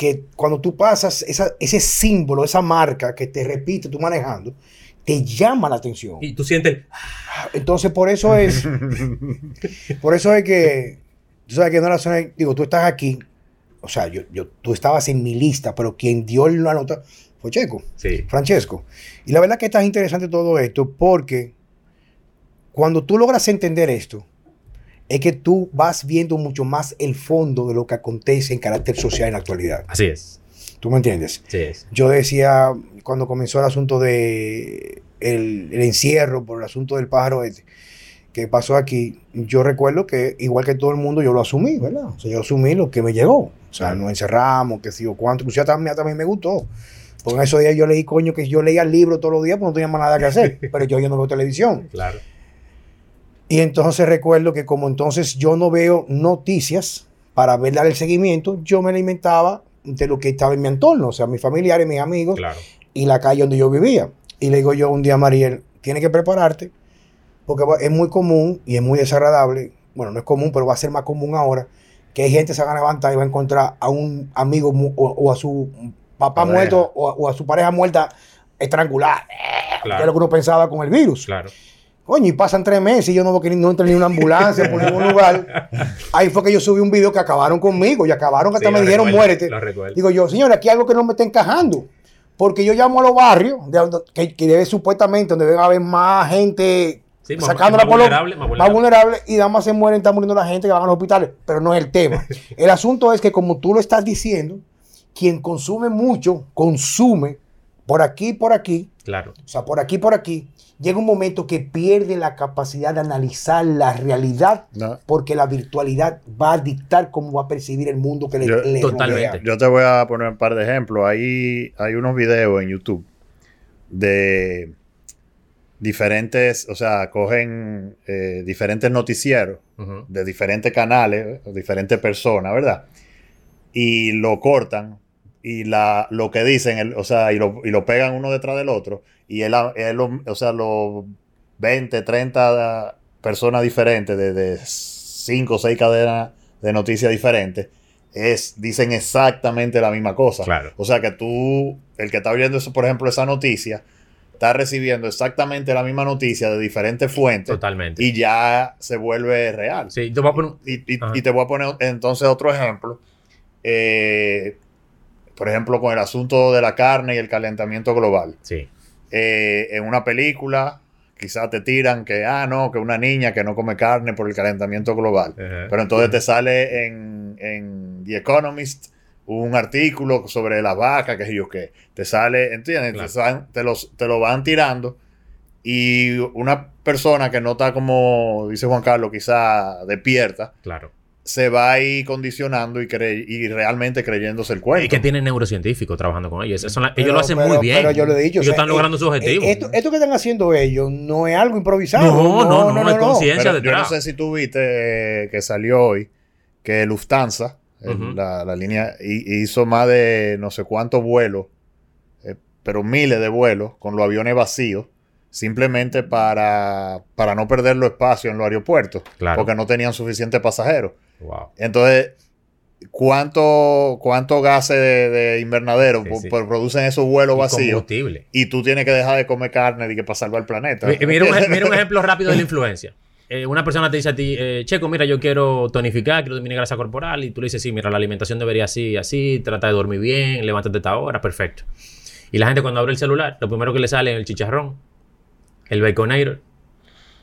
que cuando tú pasas esa- ese símbolo, esa marca que te repite tú manejando, te llama la atención. Y tú sientes el... Entonces, por eso es, por eso es que, tú sabes que no la zona, digo, tú estás aquí, o sea, yo, yo, tú estabas en mi lista, pero quien dio la nota fue Checo, Sí, Francesco. Y la verdad que está interesante todo esto porque cuando tú logras entender esto, es que tú vas viendo mucho más el fondo de lo que acontece en carácter social en la actualidad. así es. ¿Tú me entiendes? Así es. Yo decía, cuando comenzó el asunto de el, el encierro por el asunto del pájaro este, que pasó aquí, yo recuerdo que igual que todo el mundo yo lo asumí, ¿verdad? O sea, yo asumí lo que me llegó. O sea, nos encerramos, que si o cuánto, inclusive también, también me gustó. Porque en esos días yo leí, coño, que yo leía el libro todos los días porque no tenía más nada que hacer. pero yo, yo no veo televisión. Claro. Y entonces recuerdo que como entonces yo no veo noticias para ver dar el seguimiento, yo me alimentaba de lo que estaba en mi entorno, o sea, mis familiares, mis amigos Claro. y la calle donde yo vivía. Y le digo yo un día a Mariel, tienes que prepararte, porque es muy común y es muy desagradable, bueno, no es común, pero va a ser más común ahora, que hay gente que se va a levantar y va a encontrar a un amigo o, o a su papá Pareja. muerto o, a- o a su pareja muerta estrangulada, Claro. que es lo que uno pensaba con el virus. Claro. Coño, y pasan tres meses y yo no no entra ni una ambulancia por ningún lugar. Ahí fue que yo subí un video que acabaron conmigo y acabaron que hasta Sí, me dijeron recuerdo, muérete. Digo yo, señor, aquí hay algo que no me está encajando. Porque yo llamo a los barrios, de que, que debe supuestamente donde debe haber más gente Sí, más- sacándola más por los- vulnerable, más más vulnerable. vulnerable y nada más se mueren, está muriendo la gente que van a los hospitales. Pero no es el tema. el asunto es que como tú lo estás diciendo, quien consume mucho, consume por aquí y por aquí, Claro. o sea, por aquí y por aquí, llega un momento que pierde la capacidad de analizar la realidad No. porque la virtualidad va a dictar cómo va a percibir el mundo que le, Yo- le Totalmente. rodea. Yo te voy a poner un par de ejemplos. Hay, hay unos videos en YouTube de diferentes, o sea, cogen eh, diferentes noticieros de diferentes canales, diferentes personas, ¿verdad? Y lo cortan y la, lo que dicen, el- o sea, y lo, y lo pegan uno detrás del otro. Y él, él o sea, los 20, 30 personas diferentes de, de 5 o 6 cadenas de noticias diferentes, es, dicen exactamente la misma cosa. Claro. O sea que tú, el que está oyendo eso, por ejemplo, esa noticia, está recibiendo exactamente la misma noticia de diferentes fuentes Totalmente. y ya se vuelve real. Sí, yo voy a poner... Y, y te voy a poner entonces otro ejemplo. Eh, por ejemplo, con el asunto de la carne y el calentamiento global. Sí. Eh, en una película, quizás te tiran que, ah, no, que una niña que no come carne por el calentamiento global. Pero entonces te sale en, en The Economist un artículo sobre las vacas, que sé yo qué. Te sale, ¿entiendes? Claro. Te, te los, te lo van tirando. Y una persona que no está como, dice Juan Carlos, quizá despierta, Claro. Se va ahí condicionando y, cre- y realmente creyéndose el cuento. Y que tienen neurocientíficos trabajando con ellos. Eso Pero- ellos lo hacen pero- muy bien. pero yo le he dicho, Ellos o sea, están logrando eh, sus objetivos. Eh, Esto, esto que están haciendo ellos no es algo improvisado. No, no, no, es conciencia Pero yo no sé si tú viste eh, que salió hoy que Lufthansa, la, la línea, hi- hizo más de no sé cuántos vuelos, eh, pero miles de vuelos con los aviones vacíos, simplemente para, para no perder los espacios en los aeropuertos, Claro. porque no tenían suficientes pasajeros. Wow. Entonces, cuánto, cuánto gases de, de invernadero Sí, po- sí. po- producen esos vuelos Y vacíos combustible. y tú tienes que dejar de comer carne y que para salvar el planeta. Un, mira un ejemplo rápido de la influencia. Eh, una persona te dice a ti, eh, Checo, mira, yo quiero tonificar, quiero disminuir grasa corporal. Y tú le dices, sí, mira, la alimentación debería así, así, trata de dormir bien, levántate a esta hora, perfecto. Y la gente cuando abre el celular, lo primero que le sale es el chicharrón, el baconator,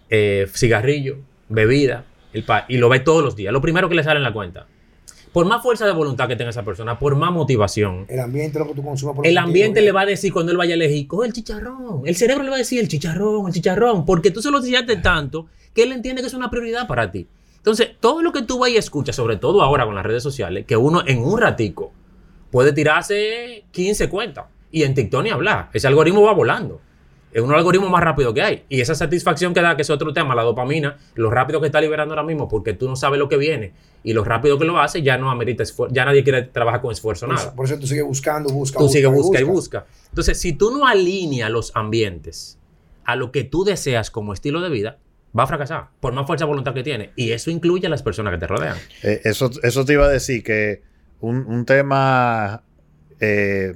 eh, cigarrillo, bebida, el pa- y lo ve todos los días. Lo primero que le sale en la cuenta. Por más fuerza de voluntad que tenga esa persona, por más motivación, El ambiente lo que tú consumes por el ambiente le va a decir cuando él vaya a elegir, coge el chicharrón. El cerebro le va a decir el chicharrón, el chicharrón, porque tú se lo enseñaste tanto que él entiende que es una prioridad para ti. Entonces, todo lo que tú vas y escuchas, sobre todo ahora con las redes sociales, que uno en un ratico puede tirarse 15 cuentas y en TikTok ni hablar. Ese algoritmo va volando. Es uno de los algoritmos más rápido que hay. Y esa satisfacción que da, que es otro tema, la dopamina, lo rápido que está liberando ahora mismo, porque tú no sabes lo que viene y lo rápido que lo hace, ya no amerita esfuerzo, ya nadie quiere trabajar con esfuerzo, Por nada eso, por eso tú sigues buscando, busca, tú busca, sigues busca y busca. Entonces, si tú no alineas los ambientes a lo que tú deseas como estilo de vida, va a fracasar, por más fuerza de voluntad que tiene. Y eso incluye a las personas que te rodean. Eh, eso, eso te iba a decir que un, un tema eh,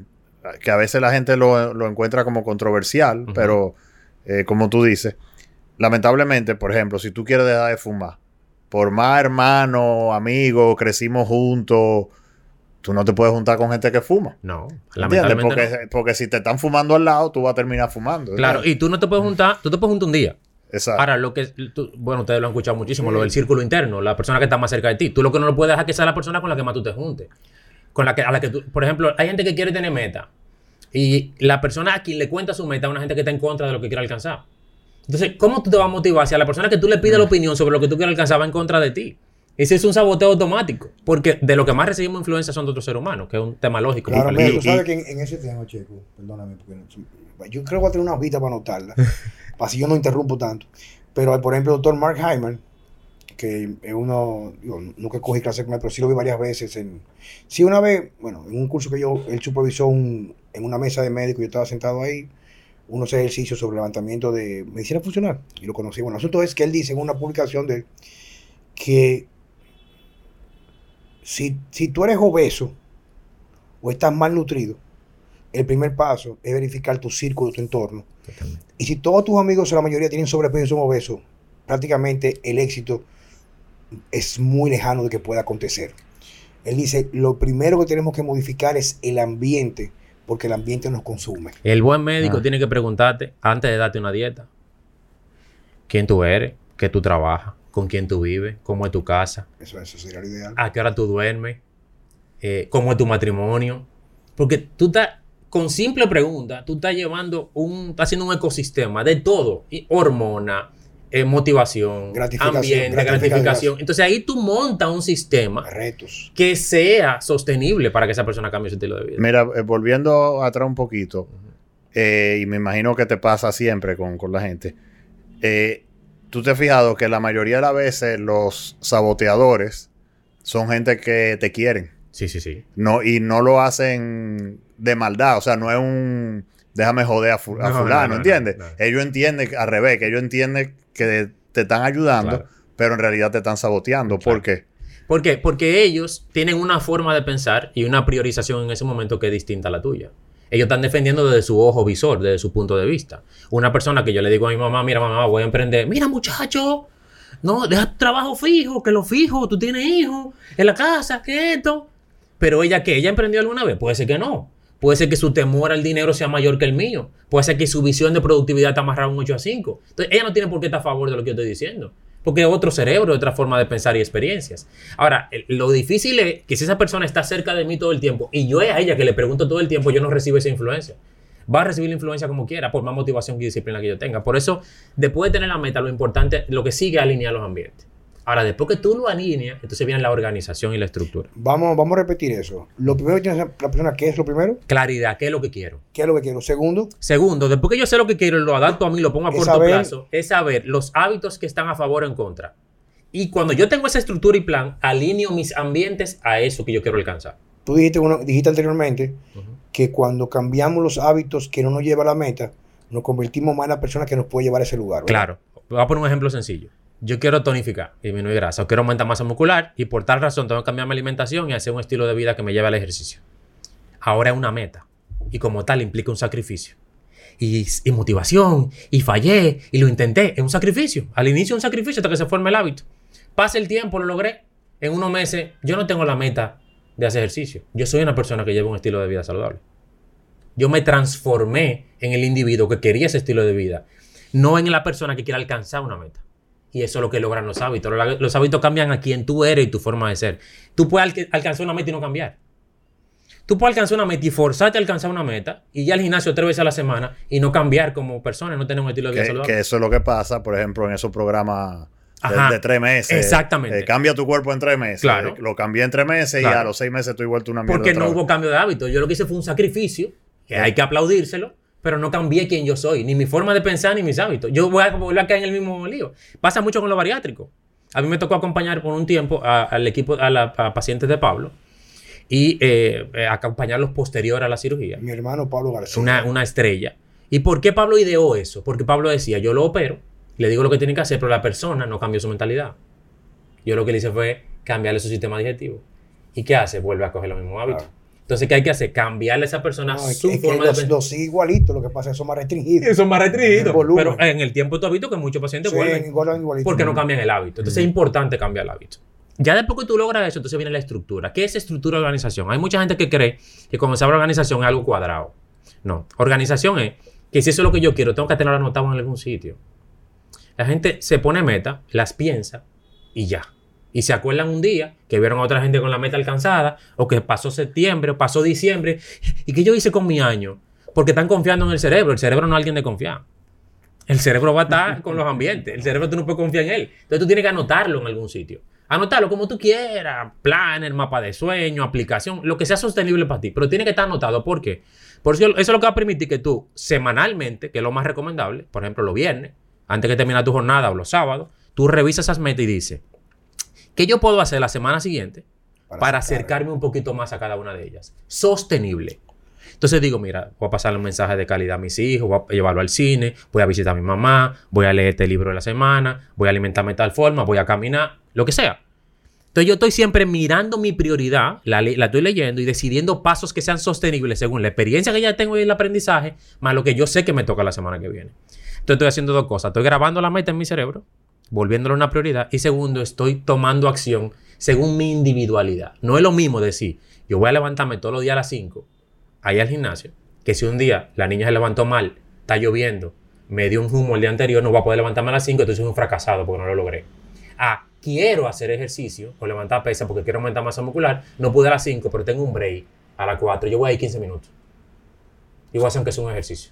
que a veces la gente lo, lo encuentra como controversial, pero eh, como tú dices, lamentablemente, por ejemplo, si tú quieres dejar de fumar, por más hermano, amigo, crecimos juntos, tú no te puedes juntar con gente que fuma. No, lamentablemente Porque, no. porque si te están fumando al lado, tú vas a terminar fumando. Claro, y tú no te puedes juntar, tú te puedes juntar un día. Exacto. Ahora, lo que tú- bueno, ustedes lo han escuchado muchísimo, lo del círculo interno, la persona que está más cerca de ti. Tú lo que no lo puedes dejar que sea la persona con la que más tú te juntes. Con la que, a la que tú, por ejemplo, hay gente que quiere tener meta. Y la persona a quien le cuenta su meta es una gente que está en contra de lo que quiere alcanzar. Entonces, ¿cómo tú te vas a motivar si a la persona que tú le pides la opinión sobre lo que tú quieres alcanzar va en contra de ti? Ese es un saboteo automático. Porque de lo que más recibimos influencia son de otros seres humanos, que es un tema lógico. Claro, válido. tú sabes que en, en ese tema, Checo, perdóname, porque no- yo creo que voy a tener una hojita para anotarla, para si yo no interrumpo tanto. Pero, por ejemplo, el doctor Mark Hyman, que uno, digo, nunca cogí clase con él, pero sí lo vi varias veces. En, sí, una vez, bueno, en un curso que yo, él supervisó un- en una mesa de médico, yo estaba sentado ahí, unos ejercicios sobre levantamiento de medicina funcional, y lo conocí. Bueno, el asunto es que él dice en una publicación de él que si, si tú eres obeso o estás mal nutrido, el primer paso es verificar tu círculo, tu entorno. Totalmente. Y si todos tus amigos, o la mayoría tienen sobrepeso y son obesos, prácticamente el éxito es muy lejano de que pueda acontecer. Él dice, lo primero que tenemos que modificar es el ambiente, porque el ambiente nos consume. El buen médico Ah. tiene que preguntarte, antes de darte una dieta, quién tú eres, qué tú trabajas, con quién tú vives, cómo es tu casa, Eso, eso sería lo ideal. a qué hora tú duermes, eh, cómo es tu matrimonio. Porque tú estás, con simple pregunta, tú estás llevando un, estás haciendo un ecosistema de todo, y hormona, eh, motivación, Gratificación, ambiente, gratificación. gratificación. Entonces ahí tú montas un sistema Retos. que sea sostenible para que esa persona cambie su estilo de vida. Mira, eh, volviendo atrás un poquito, eh, y me imagino que te pasa siempre con, con la gente, eh, tú te has fijado que la mayoría de las veces los saboteadores son gente que te quieren Sí, sí, sí. no, y no lo hacen de maldad, o sea, no es un déjame joder a, fu- a No, no, fulano, no, no, ¿entiendes? no. Ellos entienden, al revés, que ellos entienden que te están ayudando, Claro. pero en realidad te están saboteando. ¿Por qué? ¿Por qué? Porque ellos tienen una forma de pensar y una priorización en ese momento que es distinta a la tuya. Ellos están defendiendo desde su ojo visor, desde su punto de vista. Una persona que yo le digo a mi mamá, mira mamá, voy a emprender. Mira muchacho, no, deja tu trabajo fijo, que lo fijo, tú tienes hijos en la casa, que esto. Pero ella, ¿qué? ¿Ella emprendió alguna vez? Puede ser que no. Puede ser que su temor al dinero sea mayor que el mío. Puede ser que su visión de productividad está amarrada a un 8 a 5. Entonces, ella no tiene por qué estar a favor de lo que yo estoy diciendo. Porque es otro cerebro, otra forma de pensar y experiencias. Ahora, lo difícil es que si esa persona está cerca de mí todo el tiempo y yo es a ella que le pregunto todo el tiempo, yo no recibo esa influencia. Va a recibir la influencia como quiera, por más motivación y disciplina que yo tenga. Por eso, después de tener la meta, lo importante, lo que sigue es alinear los ambientes. Ahora, después que tú lo alineas, entonces viene la organización y la estructura. Vamos, vamos a repetir eso. Lo primero que tiene la persona, ¿qué es lo primero? Claridad, ¿qué es lo que quiero? ¿Qué es lo que quiero? Segundo, Segundo, después que yo sé lo que quiero y lo adapto a mí, lo pongo a corto saber- plazo, es saber los hábitos que están a favor o en contra. Y cuando yo tengo esa estructura y plan, alineo mis ambientes a eso que yo quiero alcanzar. tú dijiste, uno, dijiste anteriormente que cuando cambiamos los hábitos que no nos lleva a la meta, nos convertimos más en la persona que nos puede llevar a ese lugar. ¿verdad? Claro. Voy a poner un ejemplo sencillo. Yo quiero tonificar, disminuir grasa, o quiero aumentar masa muscular y por tal razón tengo que cambiar mi alimentación y hacer un estilo de vida que me lleve al ejercicio. Ahora es una meta y como tal implica un sacrificio. Y, y motivación, y fallé, y lo intenté, es un sacrificio. Al inicio un sacrificio hasta que se forme el hábito. Pasa el tiempo, lo logré. En unos meses yo no tengo la meta de hacer ejercicio. Yo soy una persona que lleva un estilo de vida saludable. Yo me transformé en el individuo que quería ese estilo de vida, no en la persona que quiere alcanzar una meta. Y eso es lo que logran los hábitos. Los- hábitos cambian a quien tú eres y tu forma de ser. Tú puedes alca- alcanzar una meta y no cambiar. Tú puedes alcanzar una meta y forzarte a alcanzar una meta y ya al gimnasio tres veces a la semana y no cambiar como persona, no tener un estilo de vida Que, saludable. que eso es lo que pasa, por ejemplo, en esos programas de, tres meses. Exactamente. Eh, cambia tu cuerpo en tres meses. Claro. Eh, Lo cambié en tres meses y a los seis meses tú vuelto una mierda. Porque no vez. hubo cambio de hábito. Yo lo que hice fue un sacrificio, que hay que aplaudírselo, pero no cambié quién yo soy, ni mi forma de pensar, ni mis hábitos. Yo voy a volver a caer en el mismo lío. Pasa mucho con lo bariátrico. A mí me tocó acompañar por un tiempo a- al equipo, a, la, a pacientes de Pablo y eh, eh, acompañarlos posterior a la cirugía. Mi hermano Pablo García. Una, una estrella. ¿Y por qué Pablo ideó eso? Porque Pablo decía, yo lo opero, le digo lo que tiene que hacer, pero la persona no cambió su mentalidad. Yo lo que le hice fue cambiarle su sistema digestivo. ¿Y qué hace? Vuelve a coger los mismos hábitos. Claro. Entonces, ¿qué hay que hacer? Cambiarle a esa persona No, su es que forma de los, pensar. los sigue igualito, lo que pasa es que son más restringidos. Son más restringidos. Pero en el tiempo tú has visto que muchos pacientes Sí, vuelven igual- igualito. porque no cambian el hábito. Entonces es importante cambiar el hábito. Ya después que tú logras eso, entonces viene la estructura. ¿Qué es estructura de organización? Hay mucha gente que cree que cuando se habla de organización es algo cuadrado. No. Organización es que si eso es lo que yo quiero, tengo que tenerlo anotado en algún sitio. La gente se pone meta, las piensa y ya. Y se acuerdan un día que vieron a otra gente con la meta alcanzada, o que pasó septiembre, o pasó diciembre, y que yo hice con mi año. Porque están confiando en el cerebro. El cerebro no es alguien de confiar. El cerebro va a estar con los ambientes. El cerebro tú no puedes confiar en él. Entonces tú tienes que anotarlo en algún sitio. Anotarlo como tú quieras. Planner, mapa de sueño, aplicación, lo que sea sostenible para ti. Pero tiene que estar anotado. ¿Por qué? Porque eso es lo que va a permitir que tú semanalmente, que es lo más recomendable, por ejemplo los viernes, antes que termine tu jornada o los sábados, tú revisas esas metas y dices, ¿qué yo puedo hacer la semana siguiente para, acercarme un poquito más a cada una de ellas? Sostenible. Entonces digo, mira, voy a pasarle un mensaje de calidad a mis hijos, voy a llevarlo al cine, voy a visitar a mi mamá, voy a leer este libro de la semana, voy a alimentarme de tal forma, voy a caminar, lo que sea. Entonces yo estoy siempre mirando mi prioridad, la, la estoy leyendo y decidiendo pasos que sean sostenibles según la experiencia que ya tengo y el aprendizaje, más lo que yo sé que me toca la semana que viene. Entonces estoy haciendo dos cosas. Estoy grabando la meta en mi cerebro, volviéndolo una prioridad. Y segundo, estoy tomando acción según mi individualidad. No es lo mismo decir, yo voy a levantarme todos los días a las 5, ahí al gimnasio, que si un día la niña se levantó mal, está lloviendo, me dio un humo el día anterior, no voy a poder levantarme a las 5, entonces soy un fracasado porque no lo logré. Ah, quiero hacer ejercicio o levantar pesa porque quiero aumentar masa muscular, no pude a las 5, pero tengo un break a las 4, yo voy a ir 15 minutos. Y voy a hacer aunque sea un ejercicio.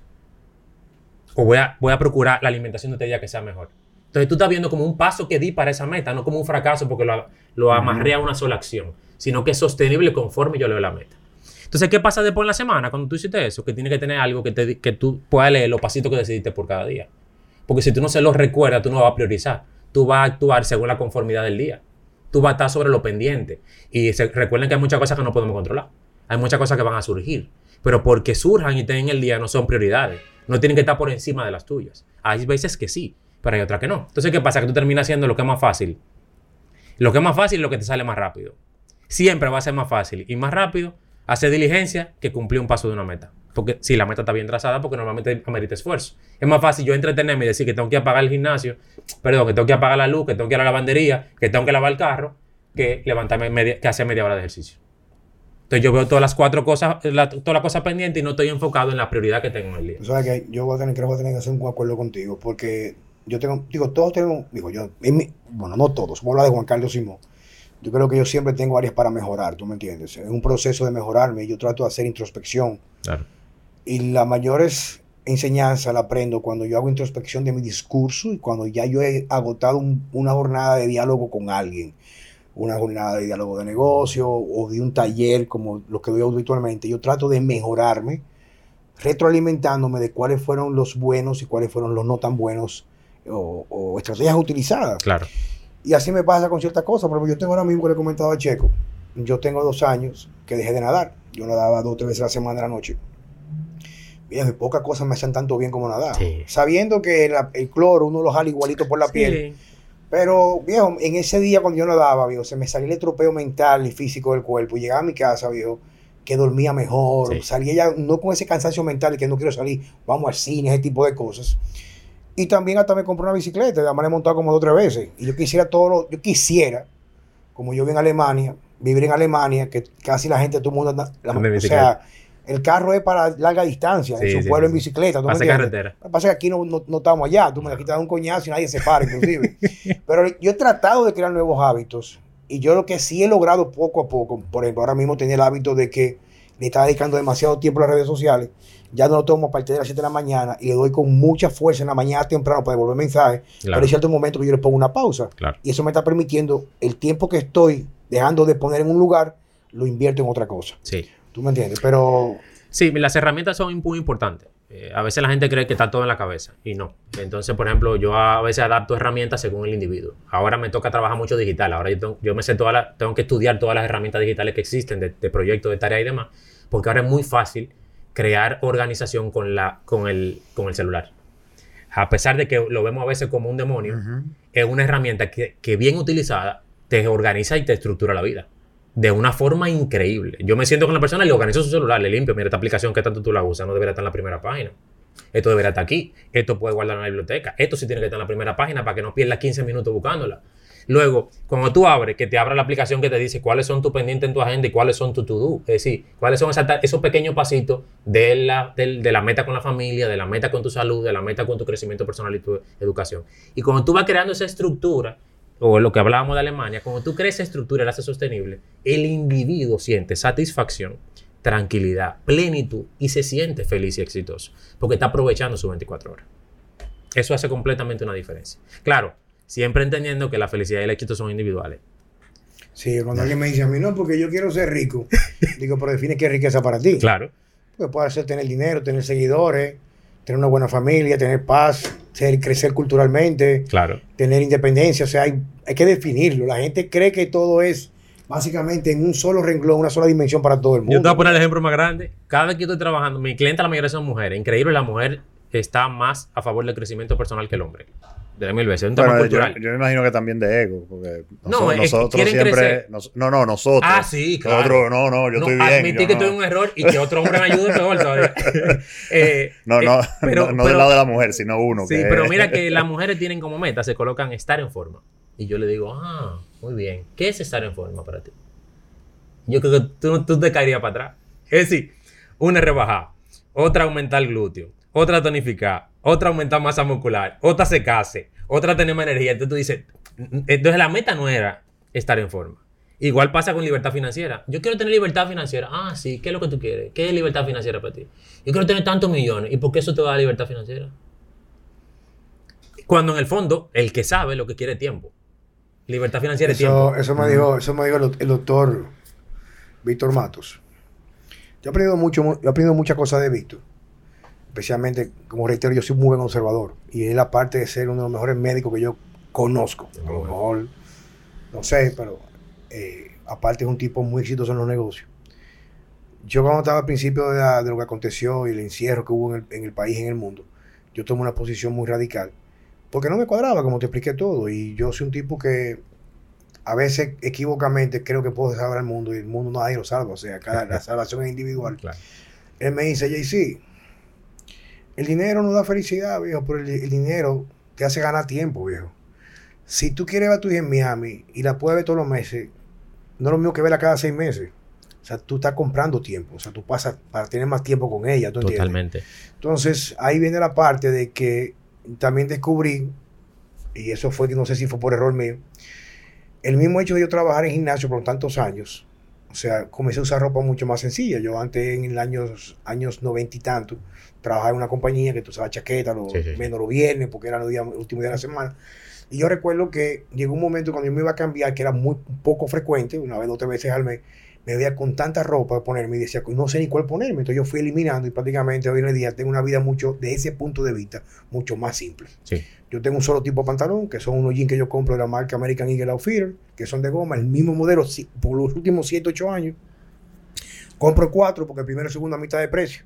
O voy a, voy a procurar la alimentación de este día que sea mejor. Entonces tú estás viendo como un paso que di para esa meta, no como un fracaso porque lo, lo amarré a una sola acción, sino que es sostenible conforme yo leo la meta. Entonces, ¿qué pasa después en la semana cuando tú hiciste eso? Que tiene que tener algo que, te, que tú puedas leer los pasitos que decidiste por cada día. Porque si tú no se los recuerdas, tú no vas a priorizar. Tú vas a actuar según la conformidad del día. Tú vas a estar sobre lo pendiente. Y se, recuerden que hay muchas cosas que no podemos controlar. Hay muchas cosas que van a surgir. Pero porque surjan y estén en el día no son prioridades. No tienen que estar por encima de las tuyas. Hay veces que sí, pero hay otras que no. Entonces, ¿qué pasa? Que tú terminas haciendo lo que es más fácil. Lo que es más fácil es lo que te sale más rápido. Siempre va a ser más fácil y más rápido hacer diligencia que cumplir un paso de una meta. Porque si la meta está bien trazada, porque normalmente amerita esfuerzo. Es más fácil yo entretenerme y decir que tengo que apagar el gimnasio, perdón, que tengo que apagar la luz, que tengo que ir a la lavandería, que tengo que lavar el carro, que levantarme media, que hacer media hora de ejercicio. Entonces yo veo todas las cuatro cosas, todas las cosas pendientes y no estoy enfocado en la prioridad que tengo en el día. Sabes que yo creo que voy a tener que hacer un acuerdo contigo, porque yo tengo, digo, todos tenemos, digo yo, mi- bueno, no todos, voy a hablar de Juan Carlos Simón. Yo creo que yo siempre tengo áreas para mejorar, ¿tú me entiendes? Es un proceso de mejorarme, yo trato de hacer introspección. Claro. Y las mayores enseñanzas la aprendo cuando yo hago introspección de mi discurso y cuando ya yo he agotado un- una jornada de diálogo con alguien, una jornada de diálogo de negocio o de un taller como lo que doy habitualmente. Yo trato de mejorarme retroalimentándome de cuáles fueron los buenos y cuáles fueron los no tan buenos o, o estrategias utilizadas. Claro. Y así me pasa con ciertas cosas. Por ejemplo, yo tengo ahora mismo que le he comentado a Checo. Yo tengo dos años que dejé de nadar. Yo nadaba dos o tres veces a la semana en la noche. Y pocas cosas me hacen tanto bien como nadar. Sí. Sabiendo que la- el cloro uno lo jala igualito por la piel. Pero, viejo, en ese día cuando yo nadaba, viejo, se me salía el estropeo mental y físico del cuerpo. Llegaba a mi casa, viejo, que dormía mejor. Sí. Salía ya, no con ese cansancio mental de que no quiero salir, vamos al cine, ese tipo de cosas. Y también hasta me compré una bicicleta, además la he montado como dos o tres veces. Y yo quisiera todo, lo- yo quisiera, como yo vivo en Alemania, vivir en Alemania, que casi la gente, todo el mundo anda, la- o sea, el carro es para larga distancia, Sí, en su sí, pueblo sí, en bicicleta. ¿tú me Pasa carretera. Lo que pasa es que aquí no, no, no estamos allá, tú me aquí te das un coñazo y nadie se para, inclusive. Pero yo he tratado de crear nuevos hábitos y yo lo que sí he logrado poco a poco, por ejemplo, ahora mismo tenía el hábito de que le estaba dedicando demasiado tiempo a las redes sociales, ya no lo tomo a partir de las 7 de la mañana y le doy con mucha fuerza en la mañana temprano para devolver mensajes, pero hay cierto momento que yo le pongo una pausa Claro. y eso me está permitiendo el tiempo que estoy dejando de poner en un lugar, lo invierto en otra cosa. Sí. ¿Tú me entiendes? Pero Sí, las herramientas son muy importantes. Eh, a veces la gente cree que está todo en la cabeza y no. Entonces, por ejemplo, yo a veces adapto herramientas según el individuo. Ahora me toca trabajar mucho digital. Ahora yo, tengo, yo me sé todas las- tengo que estudiar todas las herramientas digitales que existen de, de proyectos, de tarea y demás, porque ahora es muy fácil crear organización con, la, con, el, con el celular. A pesar de que lo vemos a veces como un demonio, es una herramienta que, que bien utilizada te organiza y te estructura la vida de una forma increíble. Yo me siento con la persona y le organizo su celular, le limpio, mira esta aplicación que tanto tú la usas, no debería estar en la primera página. Esto debería estar aquí. Esto puede guardar en la biblioteca. Esto sí tiene que estar en la primera página para que no pierdas 15 minutos buscándola. Luego, cuando tú abres, que te abra la aplicación que te dice cuáles son tus pendientes en tu agenda y cuáles son tus to-do. Es decir, cuáles son esos pequeños pasitos de la, de la meta con la familia, de la meta con tu salud, de la meta con tu crecimiento personal y tu educación. Y cuando tú vas creando esa estructura, o lo que hablábamos de Alemania, cuando tú crees esa estructura y la haces sostenible, el individuo siente satisfacción, tranquilidad, plenitud y se siente feliz y exitoso, porque está aprovechando sus 24 horas. Eso hace completamente una diferencia. Claro, siempre entendiendo que la felicidad y el éxito son individuales. sí, cuando alguien me dice a mí, no, porque yo quiero ser rico, digo, pero define qué riqueza para ti. Claro, Porque puede ser tener dinero, tener seguidores, tener una buena familia, tener paz, ser, crecer culturalmente, claro. tener independencia. O sea, hay, hay que definirlo. La gente cree que todo es básicamente en un solo renglón, una sola dimensión para todo el Yo te voy mundo. a poner el ejemplo más grande. Cada vez que estoy trabajando, mi cliente la mayoría son mujeres. Increíble, la mujer está más a favor del crecimiento personal que el hombre. De mil veces. Es un tema Bueno, cultural. yo me imagino que también de ego, porque No, noso- es que nosotros siempre... crecer. nos- no, no, nosotros. Ah, sí, claro. Nosotros, no, no, yo no, estoy bien. admitir yo que no. tuve un error y que otro hombre me ayude peor todavía. Eh, No, eh, no, pero- no, no pero- del lado de la mujer, sino uno. Sí, que- pero mira que las mujeres tienen como meta, se colocan estar en forma. Y yo le digo, ah, muy bien. ¿Qué es estar en forma para ti? Yo creo que tú, tú te caerías para atrás. Es decir, una rebajada, otra aumentar glúteo, otra tonificar, otra aumentar masa muscular, otra secarse, otra tener más energía. Entonces tú dices, entonces la meta no era estar en forma. Igual pasa con libertad financiera. Yo quiero tener libertad financiera. Ah, sí, ¿qué es lo que tú quieres? ¿Qué es libertad financiera para ti? Yo quiero tener tantos millones. ¿Y por qué eso te va a dar libertad financiera? Cuando en el fondo, el que sabe lo que quiere es tiempo. Libertad financiera es tiempo. eso me dijo, eso me dijo el, el doctor Víctor Matos. Yo he aprendido mucho, mu- yo he aprendido muchas cosas de Víctor. Especialmente, como reitero, yo soy muy buen observador. Y él, aparte de ser uno de los mejores médicos que yo conozco, a lo mejor, no sé, pero eh, aparte es un tipo muy exitoso en los negocios. Yo cuando estaba al principio de, la- de lo que aconteció y el encierro que hubo en el, en el país y en el mundo, yo tomé una posición muy radical. Porque no me cuadraba, como te expliqué todo. Y yo soy un tipo que a veces equivocamente creo que puedo salvar al mundo y el mundo nadie lo salva. O sea, cada, la salvación es individual. Claro. Él me dice, JC, el dinero no da felicidad, viejo, pero el, el dinero te hace ganar tiempo, viejo. Si tú quieres ver a tu hija en Miami y la puedes ver todos los meses, no es lo mismo que verla cada seis meses. O sea, tú estás comprando tiempo. O sea, tú pasas para tener más tiempo con ella. ¿tú entiendes? Totalmente. Entonces, ahí viene la parte de que también descubrí, y eso fue que no sé si fue por error mío, el mismo hecho de yo trabajar en gimnasio por tantos años, o sea, comencé a usar ropa mucho más sencilla. Yo antes, en el años, años noventa y tanto, trabajaba en una compañía que tú usabas chaqueta, los, Sí, sí, menos los viernes, porque eran los días, los últimos días de la semana. Y yo recuerdo que llegó un momento cuando yo me iba a cambiar, que era muy poco frecuente, una vez, dos, tres veces al mes, me veía con tanta ropa de ponerme y decía, no sé ni cuál ponerme. Entonces yo fui eliminando y prácticamente hoy en día tengo una vida mucho, de ese punto de vista, mucho más simple. Sí. Yo tengo un solo tipo de pantalón, que son unos jeans que yo compro de la marca American Eagle Outfitter, que son de goma, el mismo modelo por los últimos 7, 8 años. Compro cuatro porque el primero y segundo a mitad de precio.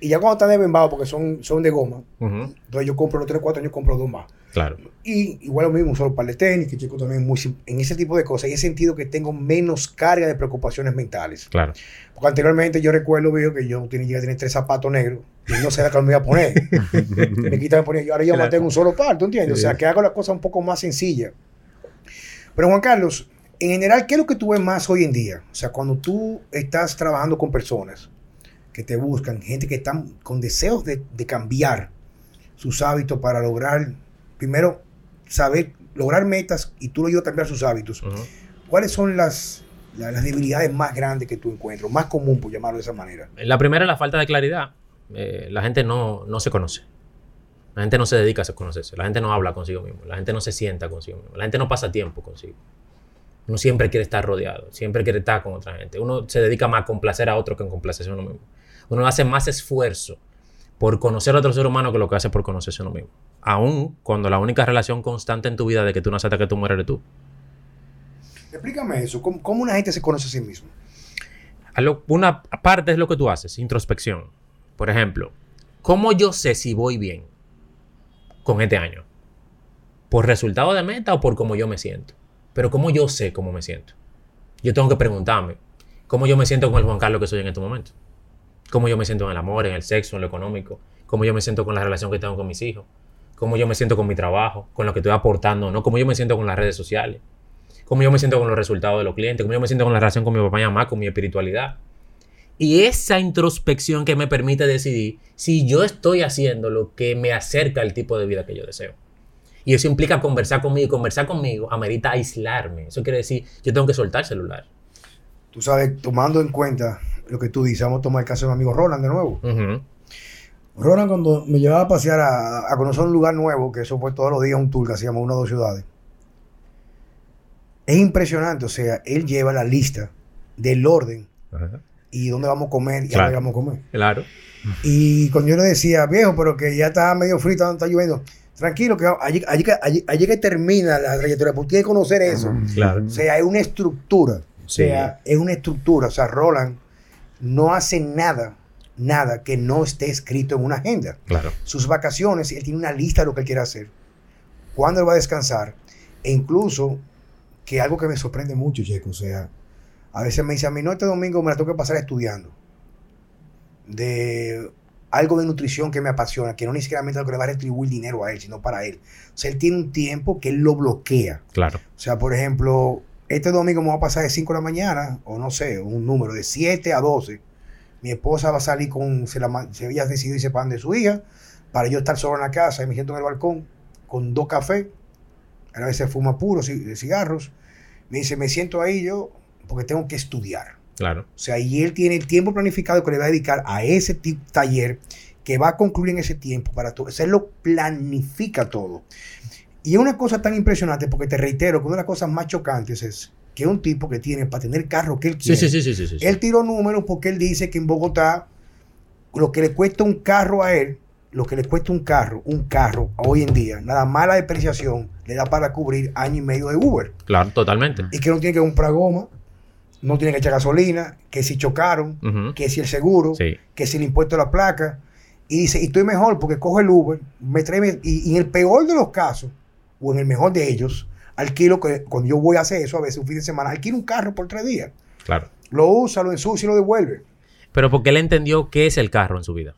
Y ya cuando están desbembados, porque son, son de goma, entonces yo compro los 3, 4 años, compro dos más. Claro. Y igual lo mismo, un solo par de tenis, que chico también muy, en ese tipo de cosas. Y he sentido que tengo menos carga de preocupaciones mentales. Claro. Porque anteriormente yo recuerdo, viejo, que yo tenía, llegué a tener tres zapatos negros y no sabía cuál me iba a poner. me quitaba y me ponía. Yo ahora ya Claro. tengo un solo par, ¿tú entiendes? Sí. O sea, que hago la cosa un poco más sencilla. Pero Juan Carlos, en general, ¿qué es lo que tú ves más hoy en día? O sea, cuando tú estás trabajando con personas que te buscan, gente que están con deseos de, de cambiar sus hábitos para lograr, primero, saber, lograr metas y tú lo ayudas a cambiar sus hábitos. ¿Cuáles son las, la- las debilidades más grandes que tú encuentras? Más común, por llamarlo de esa manera. La primera es la falta de claridad. Eh, la gente no, no se conoce. La gente no se dedica a conocerse. La gente no habla consigo mismo. La gente no se sienta consigo mismo. La gente no pasa tiempo consigo. Uno siempre quiere estar rodeado. Siempre quiere estar con otra gente. Uno se dedica más a complacer a otro que en complacerse a uno mismo. Uno hace más esfuerzo por conocer a otro ser humano que lo que hace por conocerse a uno mismo. Aún cuando la única relación constante en tu vida de que tú no aceptas que tú mueres eres tú. Explícame eso. ¿Cómo, cómo una gente se conoce a sí mismo? A lo- Una parte es lo que tú haces, introspección. Por ejemplo, ¿cómo yo sé si voy bien con este año? ¿Por resultado de meta o por cómo yo me siento? Pero ¿cómo yo sé cómo me siento? Yo tengo que preguntarme, ¿cómo yo me siento con el Juan Carlos que soy en este momento? ¿Cómo yo me siento en el amor, en el sexo, en lo económico? ¿Cómo yo me siento con la relación que tengo con mis hijos? ¿Cómo yo me siento con mi trabajo, con lo que estoy aportando? ¿no? ¿Cómo yo me siento con las redes sociales? ¿Cómo yo me siento con los resultados de los clientes? ¿Cómo yo me siento con la relación con mi papá y mamá, con mi espiritualidad? Y esa introspección que me permite decidir si yo estoy haciendo lo que me acerca al tipo de vida que yo deseo. Y eso implica conversar conmigo. Y conversar conmigo amerita aislarme. Eso quiere decir, yo tengo que soltar el celular. Tú sabes, tomando en cuenta lo que tú dices, vamos a tomar el caso de mi amigo Roland de nuevo. Roland cuando me llevaba a pasear a, a conocer un lugar nuevo, que eso fue todos los días un tour que hacíamos una o dos ciudades. Es impresionante, o sea, él lleva la lista del orden y dónde vamos a comer y a dónde vamos a comer. Claro. Y cuando yo le decía, viejo, pero que ya está medio frito, está lloviendo, tranquilo, que allí, allí, que- allí, allí que termina la trayectoria, porque tiene que conocer eso. Claro. O sea, es una estructura. O Sí. sea, es una estructura. O sea, Roland no hace nada, nada que no esté escrito en una agenda. Claro. Sus vacaciones, él tiene una lista de lo que él quiere hacer. Cuándo él va a descansar. E incluso, que algo que me sorprende mucho, Checo, o sea, a veces me dice, a mí no, este domingo me la tengo que pasar estudiando. De algo de nutrición que me apasiona, que no siquiera lo que le va a retribuir dinero a él, sino para él. O sea, él tiene un tiempo que él lo bloquea. Claro. O sea, por ejemplo, este domingo me voy a pasar de 5 de la mañana, o no sé, un número de 7 a 12. Mi esposa va a salir con, se, la, ma- se había decidido irse pan de su hija, para yo estar solo en la casa y me siento en el balcón con dos cafés. A veces fuma puros ci- de cigarros. Me dice, me siento ahí yo porque tengo que estudiar. Claro. O sea, y él tiene el tiempo planificado que le va a dedicar a ese taller que va a concluir en ese tiempo para todo. O sea, él lo planifica todo. Y es una cosa tan impresionante porque te reitero que una de las cosas más chocantes es que un tipo que tiene para tener carro que él quiere. sí, sí, sí. Él tiró números porque él dice que en Bogotá lo que le cuesta un carro a él, lo que le cuesta un carro, un carro hoy en día, nada más la depreciación le da para cubrir año y medio de Uber. Claro, totalmente. Y que no tiene que comprar goma, no tiene que echar gasolina, que si chocaron, que si el seguro, que si el impuesto a la placa. Y dice, y estoy mejor porque cojo el Uber, me trae, y, y en el peor de los casos, o en el mejor de ellos, alquilo, que cuando yo voy a hacer eso, a veces un fin de semana, alquilo un carro por tres días. Claro. Lo usa, lo ensucia y lo devuelve. Pero porque él entendió qué es el carro en su vida.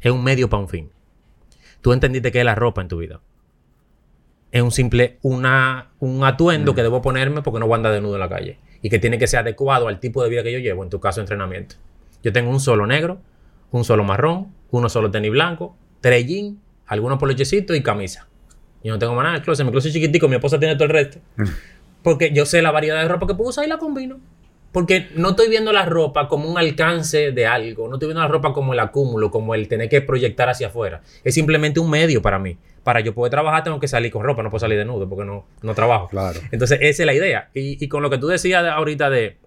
Es un medio para un fin. Tú entendiste qué es la ropa en tu vida. Es un simple, una, un atuendo que debo ponerme porque no voy a andar desnudo en la calle. Y que tiene que ser adecuado al tipo de vida que yo llevo, en tu caso, entrenamiento. Yo tengo un solo negro, un solo marrón, uno solo tenis blanco, tres jeans, algunos polochecitos y camisa. Yo no tengo más nada en el closet. Mi closet es chiquitico, mi esposa tiene todo el resto. Porque yo sé la variedad de ropa que puedo usar y la combino. Porque no estoy viendo la ropa como un alcance de algo. No estoy viendo la ropa como el acúmulo, como el tener que proyectar hacia afuera. Es simplemente un medio para mí. Para yo poder trabajar tengo que salir con ropa, no puedo salir desnudo porque no, no trabajo. Claro. Entonces, esa es la idea. Y, y con lo que tú decías de- ahorita de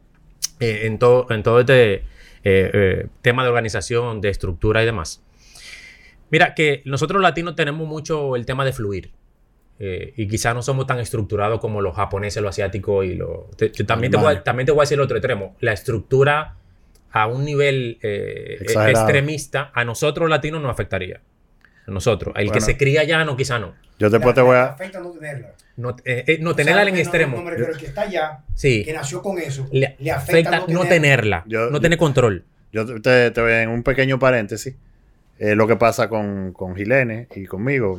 eh, en, todo, en todo este eh, eh, tema de organización, de estructura y demás. Mira, que nosotros latinos tenemos mucho el tema de fluir. Eh, y quizás no somos tan estructurados como los japoneses, los asiáticos y los... te- te- también, te voy, a- también te voy a decir el otro extremo. La estructura a un nivel eh, Exagerado. extremista, a nosotros latinos nos afectaría. A nosotros. El que se cría allá, no, quizá no. Yo después te voy a... afecta no tenerla. No, eh, eh, no tenerla en extremo. pero el que está allá, Sí. que nació con eso, Le, le afecta afecta no tenerla. Yo- no tener control. Yo te, te- te voy a- en un pequeño paréntesis. Eh, lo que pasa con, con Gilene y conmigo.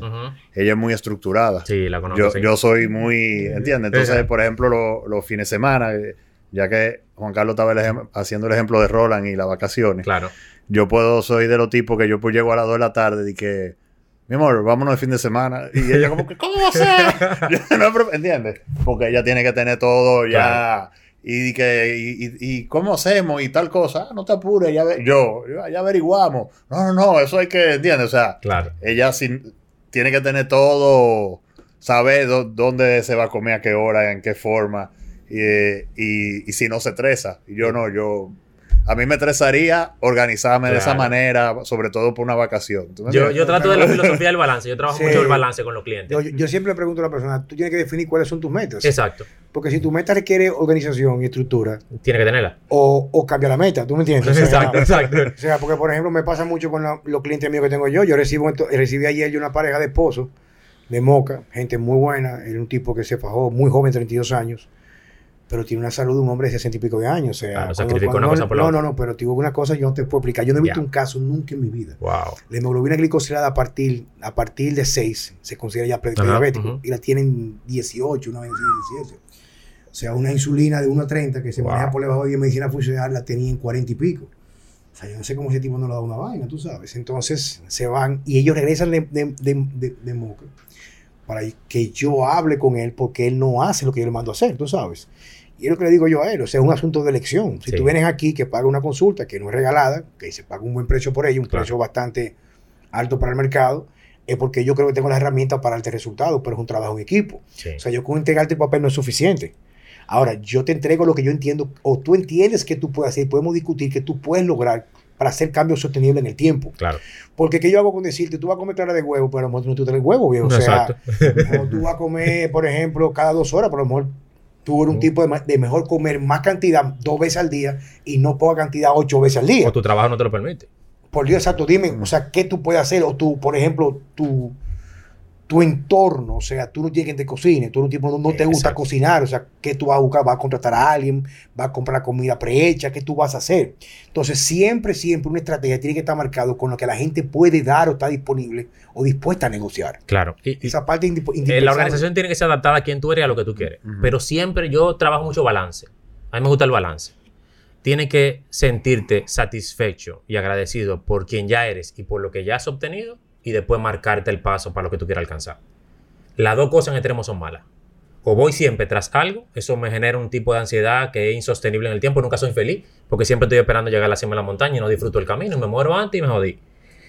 Ella es muy estructurada. Sí, la conozco. yo, sí. yo soy muy, ¿entiendes? Entonces, por ejemplo, lo- los fines de semana, eh, ya que Juan Carlos estaba el haciendo el ejemplo de Roland y las vacaciones, Claro. yo puedo, soy de los tipos que yo pues llego a las 2 de la tarde y que, mi amor, vámonos el fin de semana. Y ella como que, ¿cómo va a ser? ¿Entiendes? Porque ella tiene que tener todo ya. Y, que, y, y- cómo hacemos y tal cosa. Ah, no te apures, ya yo, ya, ya averiguamos. No, no, no, eso hay que, ¿entiendes? O sea, Claro. ella sin- tiene que tener todo, saber dó- dónde se va a comer, a qué hora, en qué forma, y, y- y si no se estresa. Y yo no, yo, a mí me estresaría organizarme de esa manera, sobre todo por una vacación. ¿Tú me Yo, trato de la filosofía del balance. Yo trabajo Sí. mucho el balance con los clientes. Yo, yo siempre le pregunto a la persona, tú tienes que definir cuáles son tus metas. Exacto. Porque si tu meta requiere organización y estructura, Tiene que tenerla. o, o cambia la meta, ¿tú me entiendes? O sea, Exacto, exacto. O sea, porque por ejemplo me pasa mucho con la- los clientes míos que tengo yo. Yo recibo recibí ayer yo una pareja de esposos de Moca, gente muy buena, era un tipo que se fajó muy joven, 32 años, pero tiene una salud de un hombre de 60 y pico de años. O sea, Claro, cuando- una no, cosa por no, no, no, pero te digo una cosa, yo no te puedo explicar. Yo no he visto un caso nunca en mi vida. Wow. La hemoglobina glicosilada a partir, a partir de 6 se considera ya prediabético ujú. y la tienen 18, una vez 17. O sea, una insulina de 1 a 30 que se Wow. maneja por debajo de medicina funcional la tenía en 40 y pico. O sea, yo no sé cómo ese tipo no le da una vaina, tú sabes. Entonces se van y ellos regresan de, de, de, de- de Moca para que yo hable con él porque él no hace lo que yo le mando a hacer, tú sabes. Y es lo que le digo yo a él, o sea, es un asunto de elección. Si Sí. tú vienes aquí que paga una consulta que no es regalada, que se paga un buen precio por ella, un Claro. precio bastante alto para el mercado, es porque yo creo que tengo las herramientas para darte resultados, pero es un trabajo en equipo. Sí. O sea, yo con entregarte el papel no es suficiente. Ahora, yo te entrego lo que yo entiendo, o tú entiendes que tú puedes hacer, podemos discutir que tú puedes lograr para hacer cambios sostenibles en el tiempo. Claro. Porque ¿qué yo hago con decirte, tú vas a comer clara de huevo, pero a lo mejor tú no te traes huevo, viejo. O sea, o tú vas a comer, por ejemplo, cada dos horas, pero a lo mejor tú eres un tipo de, de mejor comer más cantidad dos veces al día y no poca cantidad ocho veces al día. O tu trabajo no te lo permite. Por Dios, exacto, dime, o sea, ¿qué tú puedes hacer? O tú, por ejemplo, tu, tu entorno, o sea, tú no tienes quien te cocine, tú tipo no, no te gusta Exacto. cocinar, o sea, ¿qué tú vas a buscar? ¿Vas a contratar a alguien? ¿Vas a comprar comida prehecha? ¿Qué tú vas a hacer? Entonces, siempre, siempre una estrategia tiene que estar marcado con lo que la gente puede dar o está disponible o dispuesta a negociar. Claro. Y, Esa parte indip- eh, la organización tiene que ser adaptada a quien tú eres y a lo que tú quieres. Pero siempre yo trabajo mucho balance. A mí me gusta el balance. Tienes que sentirte satisfecho y agradecido por quien ya eres y por lo que ya has obtenido y después marcarte el paso para lo que tú quieras alcanzar. Las dos cosas en extremo son malas. O voy siempre tras algo, eso me genera un tipo de ansiedad que es insostenible en el tiempo, nunca soy feliz, porque siempre estoy esperando llegar a la cima de la montaña y no disfruto el camino, me muero antes y me jodí.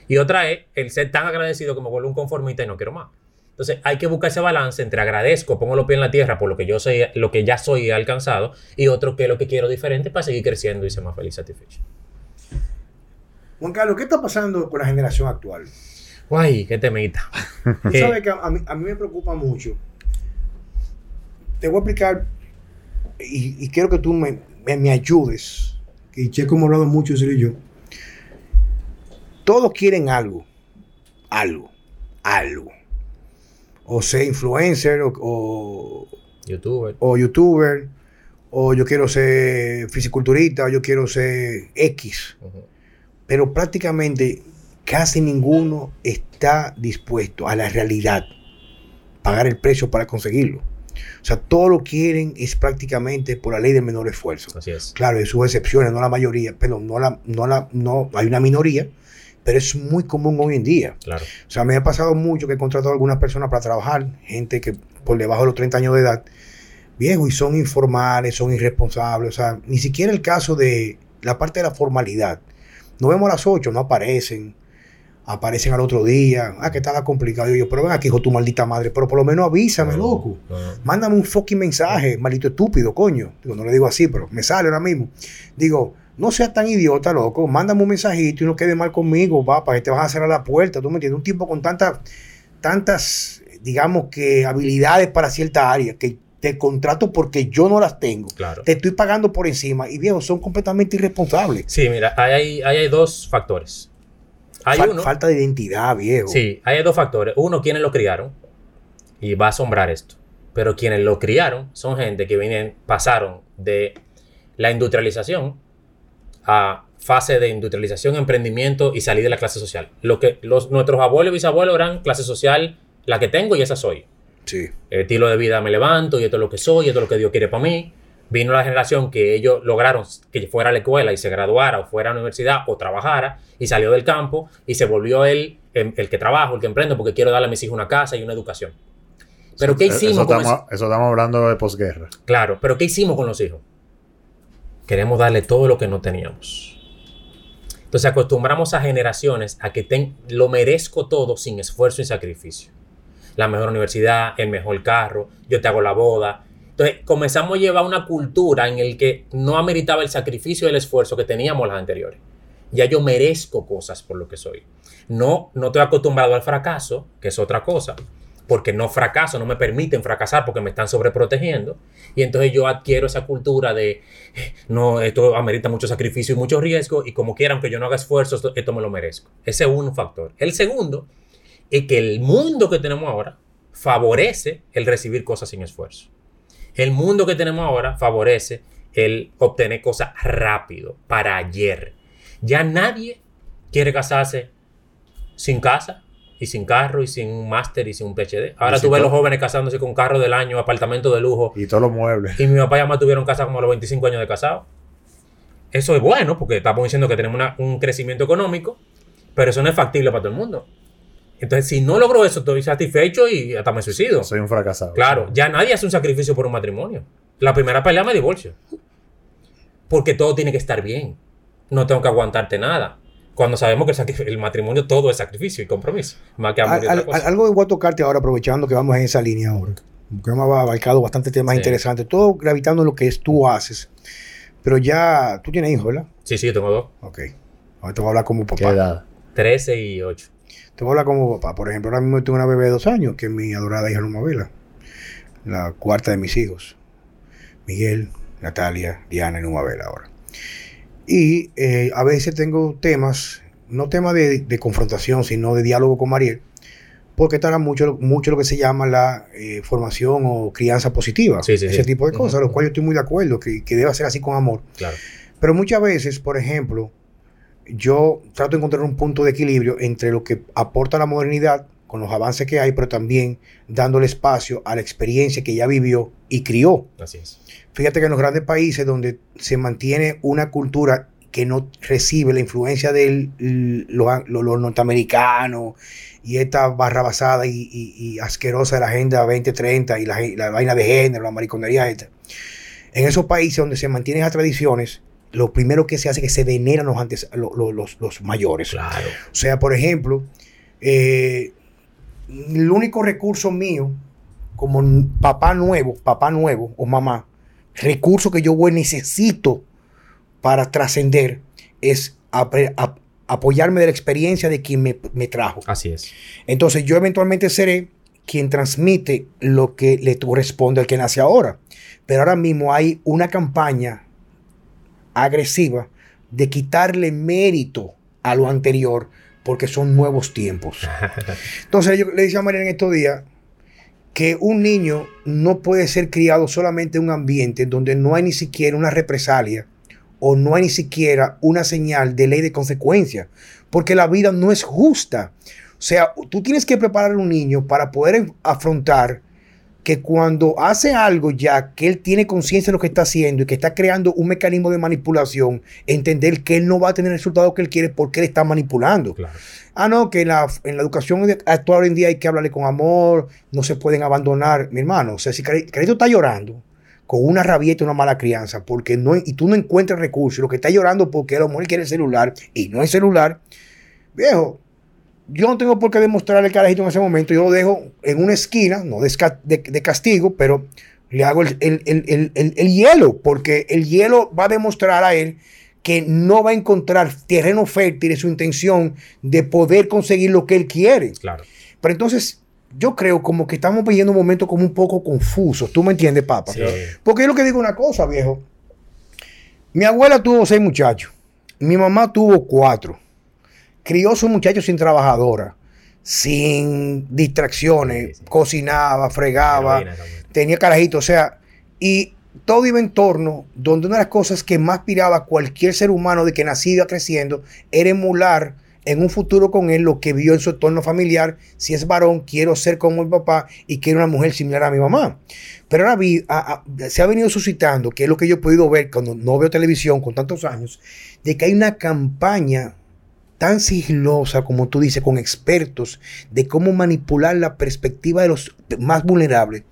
Y otra es el ser tan agradecido que me vuelvo un conformista y no quiero más. Entonces hay que buscar ese balance entre agradezco, pongo los pies en la tierra por lo que yo soy, lo que ya soy y alcanzado, y otro que es lo que quiero diferente para seguir creciendo y ser más feliz y satisfecho. Juan Carlos, ¿qué está pasando con la generación actual? Guay, qué temita. Tú Eh, sabes que a, a mí, a mí me preocupa mucho. Te voy a explicar y, y quiero que tú me, me- me ayudes. Que Checo hemos hablado mucho, Ciro y yo. Todos quieren algo. Algo. Algo. O ser influencer o, o, youtuber. o youtuber. O yo quiero ser fisiculturista. O yo quiero ser X pero prácticamente casi ninguno está dispuesto a la realidad, pagar el precio para conseguirlo. O sea, todo lo quieren es prácticamente por la ley del menor esfuerzo. Así es. Claro, hay sus excepciones, no la mayoría, pero no la, no la, no, hay una minoría, pero es muy común hoy en día. Claro. O sea, me ha pasado mucho que he contratado a algunas personas para trabajar, gente que por debajo de los 30 años de edad, viejo, y son informales, son irresponsables. O sea, ni siquiera el caso de la parte de la formalidad. Nos vemos a las 8, no aparecen. Aparecen al otro día. Ah, que estaba complicado. Y yo, pero ven aquí, hijo, tu maldita madre. Pero por lo menos avísame, loco. Mándame un fucking mensaje, maldito estúpido, coño. Digo, no le digo así, pero me sale ahora mismo. Digo, no seas tan idiota, loco. Mándame un mensajito y no quede mal conmigo, papá, que te vas a cerrar la puerta. ¿Tú me entiendes? Un tipo con tantas, tantas, digamos que habilidades para cierta área, que te contrato porque yo no las tengo. Claro. Te estoy pagando por encima. Y viejo, son completamente irresponsables. Sí, mira, ahí hay, ahí hay dos factores. Hay Fal- uno. Falta de identidad, viejo. Sí, hay dos factores. Uno, quienes lo criaron. Y va a asombrar esto. Pero quienes lo criaron son gente que vienen, pasaron de la industrialización a fase de industrialización, emprendimiento y salir de la clase social. Lo que los, nuestros abuelos y bisabuelos eran clase social, la que tengo y esa soy. Sí. El estilo de vida me levanto y esto es lo que soy, esto es lo que Dios quiere para mí. Vino la generación que ellos lograron que fuera a la escuela y se graduara o fuera a la universidad o trabajara y salió del campo y se volvió él el, el que trabajo, el que emprendo porque quiero darle a mis hijos una casa y una educación. Pero ¿qué hicimos eso con estamos, eso estamos hablando de posguerra. Claro, pero ¿qué hicimos con los hijos? Queremos darle todo lo que no teníamos. Entonces acostumbramos a generaciones a que ten- lo merezco todo sin esfuerzo y sacrificio. La mejor universidad, el mejor carro, yo te hago la boda. Entonces comenzamos a llevar una cultura en el que no ameritaba el sacrificio y el esfuerzo que teníamos las anteriores. Ya yo merezco cosas por lo que soy. No, no estoy acostumbrado al fracaso, que es otra cosa, porque no fracaso, no me permiten fracasar porque me están sobreprotegiendo. Y entonces yo adquiero esa cultura de, no, esto amerita mucho sacrificio y mucho riesgo, y como quiera, aunque yo no haga esfuerzos, esto, esto me lo merezco. Ese es un factor. El segundo es que el mundo que tenemos ahora favorece el recibir cosas sin esfuerzo. El mundo que tenemos ahora favorece el obtener cosas rápido, para ayer. Ya nadie quiere casarse sin casa y sin carro y sin un máster y sin un PhD. Ahora Y tú ves los jóvenes casándose con carro del año, apartamento de lujo. Y todos los muebles. Y mi papá y mamá tuvieron casa como a los 25 años de casado. Eso es bueno porque estamos diciendo que tenemos una- un crecimiento económico, pero eso no es factible para todo el mundo. Entonces, si no logro eso, estoy satisfecho y hasta me suicido. Soy un fracasado. Claro, ya nadie hace un sacrificio por un matrimonio. La primera pelea me divorcio. Porque todo tiene que estar bien. No tengo que aguantarte nada. Cuando sabemos que el, matrimonio todo es sacrificio y compromiso. Más que amor y Al- otra al- cosa. algo que voy a tocarte ahora, aprovechando que vamos en esa línea ahora. Porque hemos abarcado bastante temas Sí. interesantes. Todo gravitando en lo que es tú haces. Pero ya, tú tienes hijos, ¿verdad? Sí, sí, yo tengo dos. Ok. Ahora te voy a hablar como ¿Qué papá. edad? 13 y 8. Te voy a hablar como papá. Por ejemplo, ahora mismo tengo una bebé de dos años, que es mi adorada hija Luma Vela. La cuarta de mis hijos. Miguel, Natalia, Diana y Luma Vela ahora. Y eh, a veces tengo temas, no temas de, de confrontación, sino de diálogo con Mariel, porque estará mucho, mucho lo que se llama la eh, formación o crianza positiva. Sí, sí, ese sí. tipo de cosas, Ujú. lo cual yo estoy muy de acuerdo, que, que debe ser así con amor. Claro. Pero muchas veces, por ejemplo, yo trato de encontrar un punto de equilibrio entre lo que aporta la modernidad con los avances que hay, pero también dándole espacio a la experiencia que ya vivió y crió. Así es. Fíjate que en los grandes países donde se mantiene una cultura que no recibe la influencia de los norteamericanos y esta barra basada y, y- y asquerosa de la Agenda 2030 y la, la vaina de género, la mariconería esta. En esos países donde se mantienen esas tradiciones, lo primero que se hace es que se veneran los, antes, lo- lo- los, los mayores. Claro. O sea, por ejemplo, eh, el único recurso mío, como papá nuevo, papá nuevo o mamá, recurso que yo voy, necesito para trascender es ap- apoyarme de la experiencia de quien me, me trajo. Así es. Entonces yo eventualmente seré quien transmite lo que le corresponde al que nace ahora. Pero ahora mismo hay una campaña agresiva de quitarle mérito a lo anterior porque son nuevos tiempos. Entonces yo le decía a María en estos días que un niño no puede ser criado solamente en un ambiente donde no hay ni siquiera una represalia o no hay ni siquiera una señal de ley de consecuencia, porque la vida no es justa. O sea, tú tienes que preparar a un niño para poder afrontar que cuando hace algo ya que él tiene conciencia de lo que está haciendo y que está creando un mecanismo de manipulación, entender que él no va a tener el resultado que él quiere porque él está manipulando. Claro. Ah, no, que en la, en la educación actual hoy en día hay que hablarle con amor, no se pueden abandonar. Mi hermano, o sea, si Cari- Carito está llorando con una rabieta y una mala crianza, porque no, y tú no encuentras recursos, lo que está llorando porque a lo mejor quiere el celular y no el celular, viejo, yo no tengo por qué demostrarle el carajito en ese momento, yo lo dejo en una esquina, no de, de- de castigo, pero le hago el, el- el- el- el- el hielo, porque el hielo va a demostrar a él que no va a encontrar terreno fértil en su intención de poder conseguir lo que él quiere. Claro. Pero entonces, yo creo como que estamos viviendo un momento como un poco confuso. ¿Tú me entiendes, papá? Sí. Porque yo lo que digo una cosa, viejo. Mi abuela tuvo seis muchachos. Mi mamá tuvo cuatro. Crió sus muchachos sin trabajadora, sin distracciones, Sí, sí. cocinaba, fregaba, tenía carajito, o sea, y todo iba en torno donde una de las cosas que más aspiraba cualquier ser humano de que nacido creciendo era emular en un futuro con él lo que vio en su entorno familiar. Si es varón, quiero ser como mi papá y quiero una mujer similar a mi mamá. Pero ahora vi- a- a- se ha venido suscitando, que es lo que yo he podido ver cuando no veo televisión con tantos años, de que hay una campaña tan sigilosa, como tú dices, con expertos de cómo manipular la perspectiva de los más vulnerables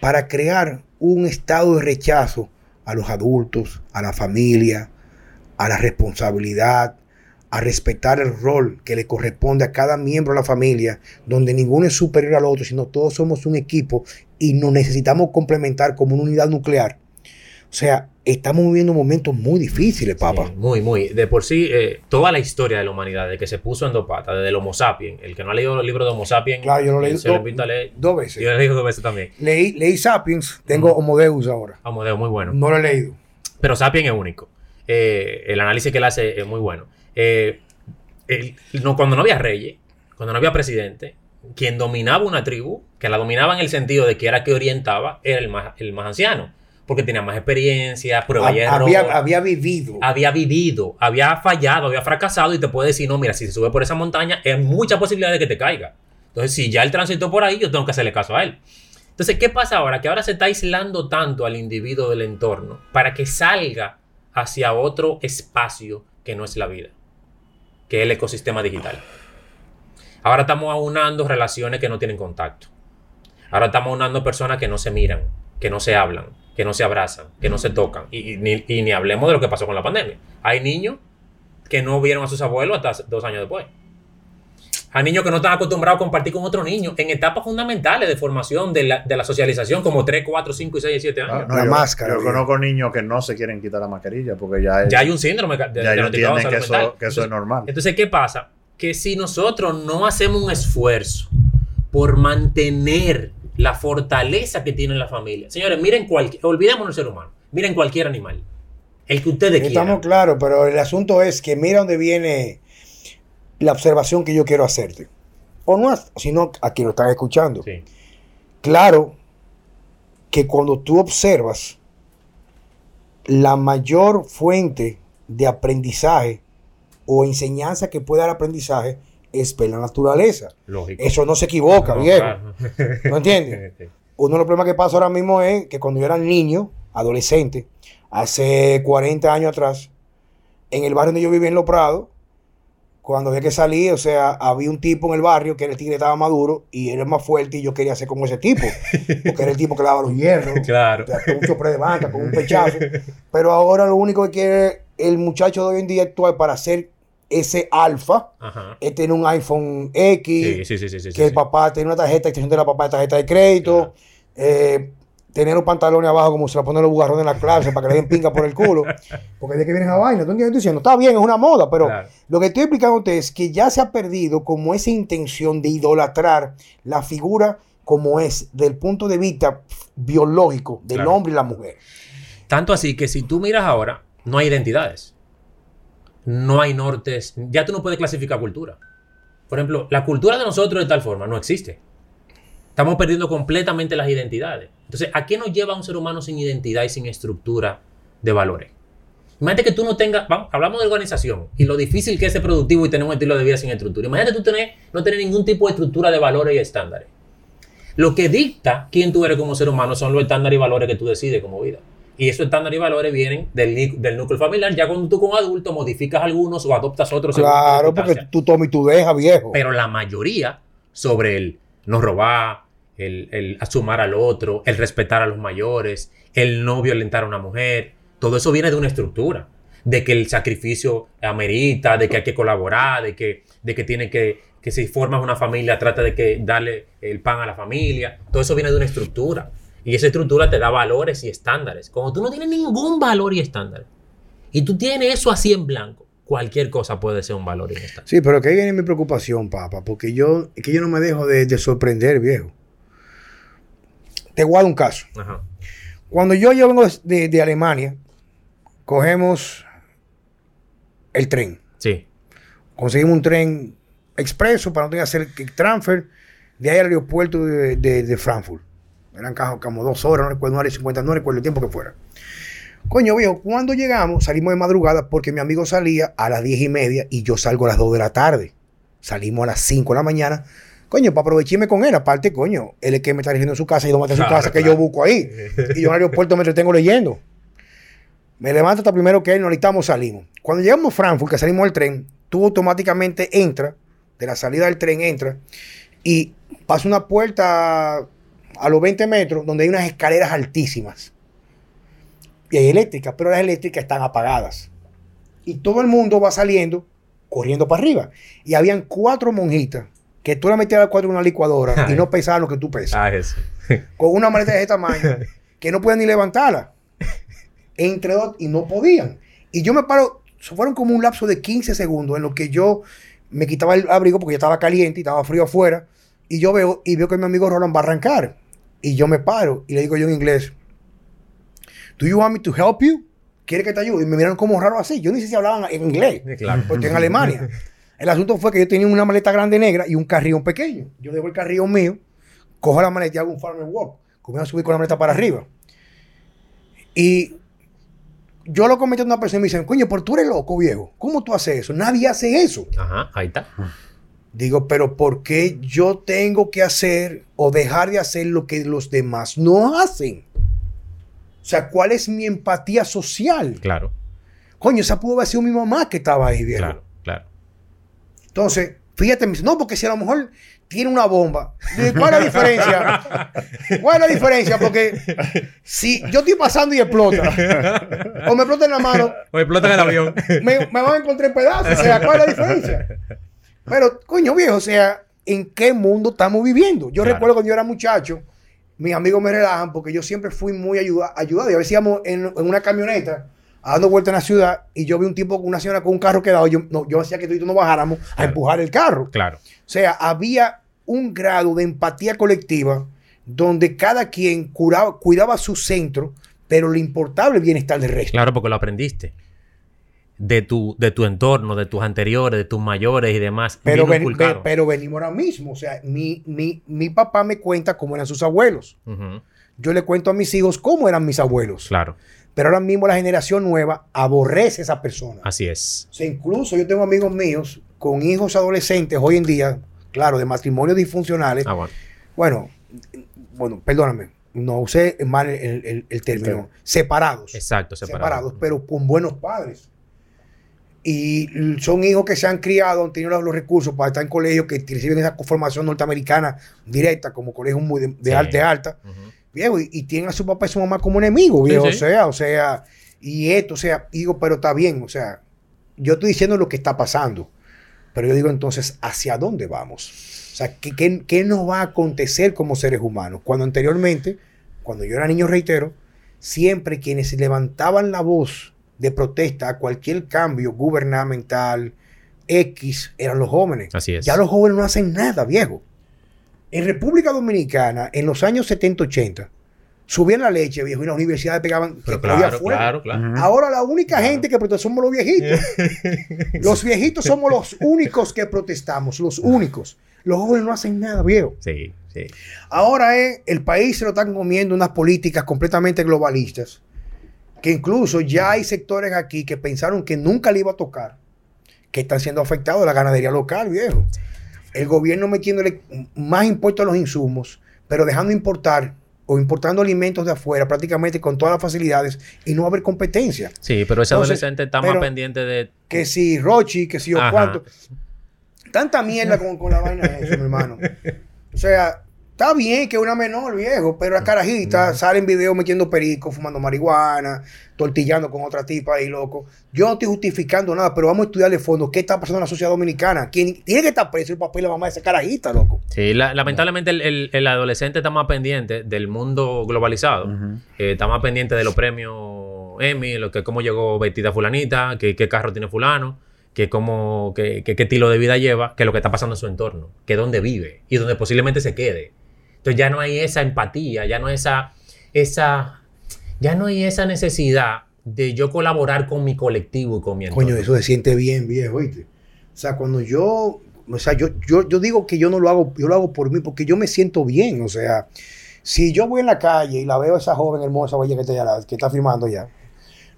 para crear un estado de rechazo a los adultos, a la familia, a la responsabilidad, a respetar el rol que le corresponde a cada miembro de la familia, donde ninguno es superior al otro, sino todos somos un equipo y nos necesitamos complementar como una unidad nuclear. O sea, estamos viviendo momentos muy difíciles, papá. Sí, muy, muy. De por sí, eh, toda la historia de la humanidad, de que se puso en dos patas, desde el Homo sapiens, el que no ha leído el libro de Homo sapiens, Claro, yo lo leí se do- invito a leer. dos veces. Yo lo he leído dos veces también. Leí, leí Sapiens, tengo Homo Deus ahora. Homo Deus, muy bueno. No lo he leído. Pero Sapiens es único. Eh, el análisis que él hace es muy bueno. Eh, el- no, cuando no había reyes, cuando no había presidente, quien dominaba una tribu, que la dominaba en el sentido de que era que orientaba, era el más, el más anciano. Porque tenía más experiencia, prueba y error. Había, había vivido. había vivido, había fallado, había fracasado y te puede decir, no, mira, si se sube por esa montaña, hay mucha posibilidad de que te caiga. Entonces, si ya él transitó por ahí, yo tengo que hacerle caso a él. Entonces, ¿qué pasa ahora? Que ahora se está aislando tanto al individuo del entorno para que salga hacia otro espacio que no es la vida, que es el ecosistema digital. Ahora estamos aunando relaciones que no tienen contacto. Ahora estamos aunando personas que no se miran, que no se hablan, que no se abrazan, que no se tocan. Y, y ni, y ni hablemos de lo que pasó con la pandemia. Hay niños que no vieron a sus abuelos hasta dos años después. Hay niños que no están acostumbrados a compartir con otro niño en etapas fundamentales de formación de la, de la socialización, como 3, 4, 5, 6 y 7 años. No, La yo, máscara, Yo conozco niños que no se quieren quitar la mascarilla porque ya, es- Ya hay un síndrome de, ya de ellos que eso, que eso es normal. Entonces, ¿qué pasa? Que si nosotros no hacemos un esfuerzo por mantener la fortaleza que tiene la familia. Señores, miren cualquier, olvidémonos del ser humano. Miren cualquier animal. El que ustedes quieran. Estamos claros, pero el asunto es que mira dónde viene la observación que yo quiero hacerte. O no, sino a quien lo están escuchando. Sí. Claro que cuando tú observas la mayor fuente de aprendizaje o enseñanza que puede dar aprendizaje es ver la naturaleza. Lógico. Eso no se equivoca, No, viejo. claro. ¿No entiendes? Sí. Uno de los problemas que pasa ahora mismo es que cuando yo era niño, adolescente, hace 40 años atrás, en el barrio donde yo vivía en Los Prados, cuando había que salir, o sea, había un tipo en el barrio que era el tigre estaba maduro y era más fuerte y yo quería ser como ese tipo, porque era el tipo que daba los hierros, Claro. con un chopre de banca, con un pechazo. Pero ahora lo único que quiere el muchacho de hoy en día actual para ser ese alfa es tener un iPhone X, Sí, sí, sí, sí, sí, que el papá tiene una tarjeta, extensión de la papá de tarjeta de crédito, eh, tener los pantalones abajo como se la ponen los bugarrones en la clase para que le den pinga por el culo. Porque de que viene esa vaina, ¿tú entiendes? Estoy diciendo, está bien, es una moda, pero Claro. lo que estoy explicándote es que ya se ha perdido como esa intención de idolatrar la figura como es del punto de vista biológico del Claro. hombre y la mujer. Tanto así que si tú miras ahora, no hay identidades. No hay nortes. Ya tú no puedes clasificar cultura. Por ejemplo, la cultura de nosotros de tal forma no existe. Estamos perdiendo completamente las identidades. Entonces, ¿a qué nos lleva un ser humano sin identidad y sin estructura de valores? Imagínate que tú no tengas, vamos, hablamos de organización y lo difícil que es ser productivo y tener un estilo de vida sin estructura. Imagínate tú tener, no tener ningún tipo de estructura de valores y estándares. Lo que dicta quién tú eres como ser humano son los estándares y valores que tú decides como vida. Y esos estándares y valores vienen del, del núcleo familiar. Ya cuando tú como adulto modificas algunos o adoptas otros. Claro, porque tú tomas y tú dejas, viejo. Pero la mayoría sobre el no robar, el, el asumar al otro, el respetar a los mayores, el no violentar a una mujer, todo eso viene de una estructura. De que el sacrificio amerita, de que hay que colaborar, de que, de que tiene que, que si formas una familia, trata de que darle el pan a la familia. Todo eso viene de una estructura. Y esa estructura te da valores y estándares. Como tú no tienes ningún valor y estándar, y tú tienes eso así en blanco, cualquier cosa puede ser un valor inestable. Sí, pero que ahí viene mi preocupación, papá, porque yo, que yo no me dejo de, de sorprender, viejo. Te guardo un caso. Ajá. Cuando yo, yo vengo de, de Alemania, cogemos el tren. Sí. Conseguimos un tren expreso para no tener que hacer el transfer de ahí al aeropuerto de, de- de Frankfurt. Eran como dos horas, no recuerdo, una hora y cincuenta, no recuerdo el tiempo que fuera. Coño, viejo, cuando llegamos, salimos de madrugada porque mi amigo salía a las diez y media y yo salgo a las dos de la tarde. Salimos a las cinco de la mañana. Coño, para aprovecharme con él. Aparte, coño, él es que me está dirigiendo a su casa y yo me a su Claro, casa que yo busco ahí. Y yo en el aeropuerto me entretengo leyendo. Me levanto hasta primero que él, nos listamos, salimos. Cuando llegamos a Frankfurt, que salimos del tren, tú automáticamente entra, de la salida del tren entra, y pasa una puerta a los 20 metros donde hay unas escaleras altísimas. Y hay eléctricas, pero las eléctricas están apagadas. Y todo el mundo va saliendo, corriendo para arriba. Y habían cuatro monjitas que tú la metías a las cuatro en una licuadora y no pesaban lo que tú pesas eso. con una maleta de ese tamaño que no podían ni levantarla. Entre dos, y no podían. Y yo me paro, fueron como un lapso de 15 segundos en lo que yo me quitaba el abrigo porque ya estaba caliente y estaba frío afuera. Y yo veo, y veo que mi amigo Roland va a arrancar. Y yo me paro y le digo yo en inglés, ¿Do you want me to help you? ¿Quiere que te ayude? Y me miraron como raro así. Yo ni sé si hablaban en inglés. Claro. Porque en Alemania. El asunto fue que yo tenía una maleta grande negra y un carrillón pequeño. Yo dejo el carrillón mío, cojo la maleta y hago un farmer walk. Comienzo a subir con la maleta para arriba. Y yo lo comenté a una persona y me dicen, coño, pero tú eres loco, viejo. ¿Cómo tú haces eso? Nadie hace eso. Ajá, ahí está. Digo, pero ¿por qué yo tengo que hacer o dejar de hacer lo que los demás no hacen? O sea, ¿cuál es mi empatía social? Claro, Coño, esa pudo haber sido mi mamá que estaba ahí, viejo. claro, claro. Entonces, fíjate, me dice, no, porque si a lo mejor tiene una bomba, ¿cuál es la diferencia? ¿Cuál es la diferencia? Porque si yo estoy pasando y explota, o me explota en la mano, O explotan el avión. me, me van a encontrar en pedazos. O sea, ¿cuál es la diferencia? Pero, coño, viejo, o sea, ¿en qué mundo estamos viviendo? Yo Claro. recuerdo cuando yo era muchacho, mis amigos me relajan porque yo siempre fui muy ayuda, ayudado. Y a veces íbamos en, en una camioneta dando vueltas en la ciudad y yo vi un tipo, una señora con un carro quedado. Yo, no, yo hacía que tú y tú no bajáramos a empujar el carro. Claro. O sea, había un grado de empatía colectiva donde cada quien curaba- cuidaba su centro, pero le importaba el bienestar del resto. Claro, porque lo aprendiste. De tu, de tu entorno, de tus anteriores, de tus mayores y demás. Pero, ven- ve- pero venimos ahora mismo. O sea, mi, mi, mi papá me cuenta cómo eran sus abuelos. Yo le cuento a mis hijos cómo eran mis abuelos. Claro, Pero ahora mismo la generación nueva aborrece a esa persona. así es. O sea, incluso yo tengo amigos míos con hijos adolescentes hoy en día, claro, de matrimonios disfuncionales. Ah, bueno. Bueno, bueno, perdóname, no usé mal el, el- el término. Separados. Exacto, separados, separado. pero con buenos padres. Y son hijos que se han criado, han tenido los, recursos para estar en colegios que reciben esa formación norteamericana directa, como colegios muy de, de Sí. alta, de alta, Ujú. viejo, y, y tienen a su papá y su mamá como enemigos, Sí, viejo, sí. o sea, o sea, y esto, o sea, digo, pero está bien, o sea, yo estoy diciendo lo que está pasando, pero yo digo entonces, ¿hacia dónde vamos? O sea, ¿qué, qué, qué nos va a acontecer como seres humanos? Cuando anteriormente, cuando yo era niño, reitero, siempre quienes levantaban la voz de protesta a cualquier cambio gubernamental X eran los jóvenes. Así es. Ya los jóvenes no hacen nada, viejo. En República Dominicana, en los años 70-80, subían la leche, viejo, y las universidades pegaban Pero claro, claro, claro. Ahora la única gente que protesta somos los viejitos. los viejitos somos los únicos que protestamos, los únicos. Los jóvenes no hacen nada, viejo. Sí, sí. Ahora es, el país se lo están comiendo unas políticas completamente globalistas, que incluso ya hay sectores aquí que pensaron que nunca le iba a tocar, que están siendo afectados la ganadería local, viejo. El gobierno metiéndole más impuestos a los insumos, pero dejando importar o importando alimentos de afuera prácticamente con todas las facilidades y no va a haber competencia. Sí, pero ese Entonces, adolescente está más pendiente de. Que si Rochi, que si yo Ajá. cuánto. Tanta mierda con, con la vaina de eso, mi hermano. O sea, está bien que es una menor, viejo, pero la carajita sale en video metiendo perico, fumando marihuana, tortillando con otra tipa ahí, loco. Yo no estoy justificando nada, pero vamos a estudiar de fondo qué está pasando en la sociedad dominicana. ¿Quién tiene que estar preso el papá y la mamá de esa carajita, loco? Sí, la- lamentablemente el, el- el adolescente está más pendiente del mundo globalizado. Eh, está más pendiente de los premios Emmy, lo que cómo llegó vestida fulanita, qué, qué carro tiene fulano. que cómo, que, que- qué estilo de vida lleva, que lo que está pasando en su entorno, que dónde vive y donde posiblemente se quede. Entonces ya no hay esa empatía, ya no hay esa, esa, ya no hay esa necesidad de yo colaborar con mi colectivo y con mi entorno. Coño, eso se siente bien, viejo, ¿oíste? O sea, cuando yo, o sea, yo, yo, yo digo que yo no lo hago, yo lo hago por mí, porque yo me siento bien, o sea, si yo voy en la calle y la veo a esa joven hermosa, oye, que está, que está filmando ya,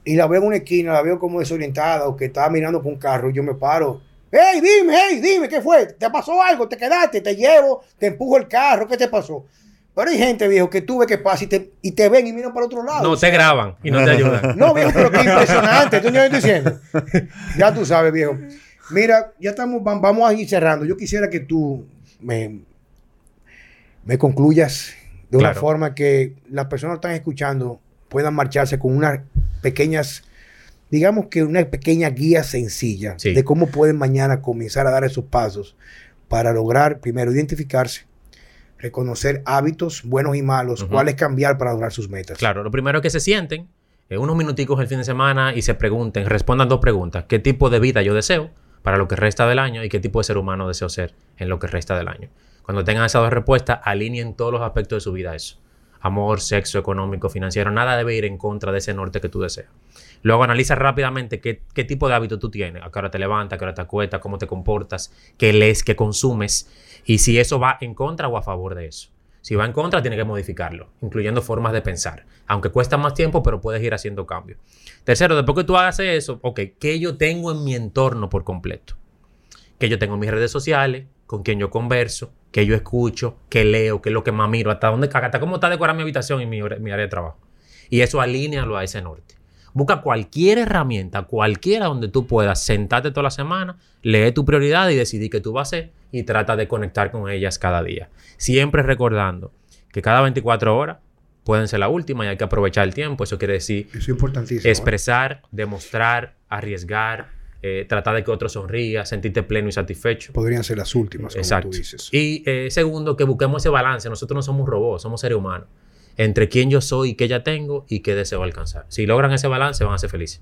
y la veo en una esquina, la veo como desorientada o que está mirando por un carro, y yo me paro. ¡Hey, dime, hey, dime, qué fue! ¿Te pasó algo? ¿Te quedaste? ¿Te llevo? ¿Te empujo el carro? ¿Qué te pasó? Pero hay gente, viejo, que tú ves que pasa y te, y te ven y miran para otro lado. No te graban y no te ayudan. No, viejo, pero qué impresionante. ¿Tú me diciendo? Ya tú sabes, viejo. Mira, ya estamos, vam- vamos a ir cerrando. Yo quisiera que tú me, me concluyas de una Claro. forma que las personas que están escuchando puedan marcharse con unas pequeñas, digamos que una pequeña guía sencilla Sí. de cómo pueden mañana comenzar a dar esos pasos para lograr, primero, identificarse, reconocer hábitos buenos y malos, cuáles cambiar para lograr sus metas. Claro, lo primero es que se sienten eh, unos minuticos el fin de semana y se pregunten, respondan dos preguntas. ¿Qué tipo de vida yo deseo para lo que resta del año y qué tipo de ser humano deseo ser en lo que resta del año? Cuando tengan esas dos respuestas, alineen todos los aspectos de su vida a eso. Amor, sexo, económico, financiero, nada debe ir en contra de ese norte que tú deseas. Luego analiza rápidamente qué, tipo de hábito tú tienes, a qué hora te levantas, a qué hora te acuestas, cómo te comportas, qué lees, qué consumes y si eso va en contra o a favor de eso. Si va en contra, tiene que modificarlo, incluyendo formas de pensar. Aunque cuesta más tiempo, pero puedes ir haciendo cambios. Tercero, después que tú hagas eso, ok, ¿qué yo tengo en mi entorno por completo? ¿Qué yo tengo en mis redes sociales? ¿Con quién yo converso? ¿Qué yo escucho? ¿Qué leo? ¿Qué es lo que más miro? ¿Hasta dónde? ¿Hasta cómo está decorada mi habitación y mi, área de trabajo? Y eso alínealo a ese norte. Busca cualquier herramienta, cualquiera donde tú puedas sentarte toda la semana, lee tu prioridad y decidir qué tú vas a hacer y trata de conectar con ellas cada día. Siempre recordando que cada 24 horas pueden ser la última y hay que aprovechar el tiempo. Eso quiere decir Eso es importantísimo. ¿eh? expresar, demostrar, arriesgar, eh, tratar de que otro sonría, sentirte pleno y satisfecho. Podrían ser las últimas, como Exacto. tú dices. Y eh, segundo, que busquemos ese balance. Nosotros no somos robots, somos seres humanos. Entre quién yo soy y qué ya tengo y qué deseo alcanzar. Si logran ese balance, van a ser felices.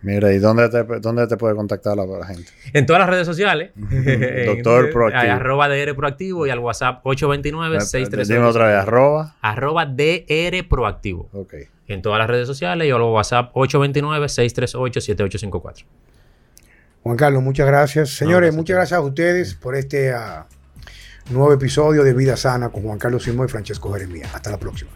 Mira, ¿y dónde te, dónde te puede contactar la, la gente? En todas las redes sociales. en- Doctor Proactivo. Arroba DR Proactivo y al WhatsApp 829-638. Dime otra vez, arroba. Arroba DR Proactivo. Ok. En todas las redes sociales y al WhatsApp 829-638-7854. Juan Carlos, muchas gracias. Señores, gracias a muchas gracias a ustedes por este ah, nuevo episodio de Vida Sana con Juan Carlos Simón y Francesco Jeremía. Hasta la próxima.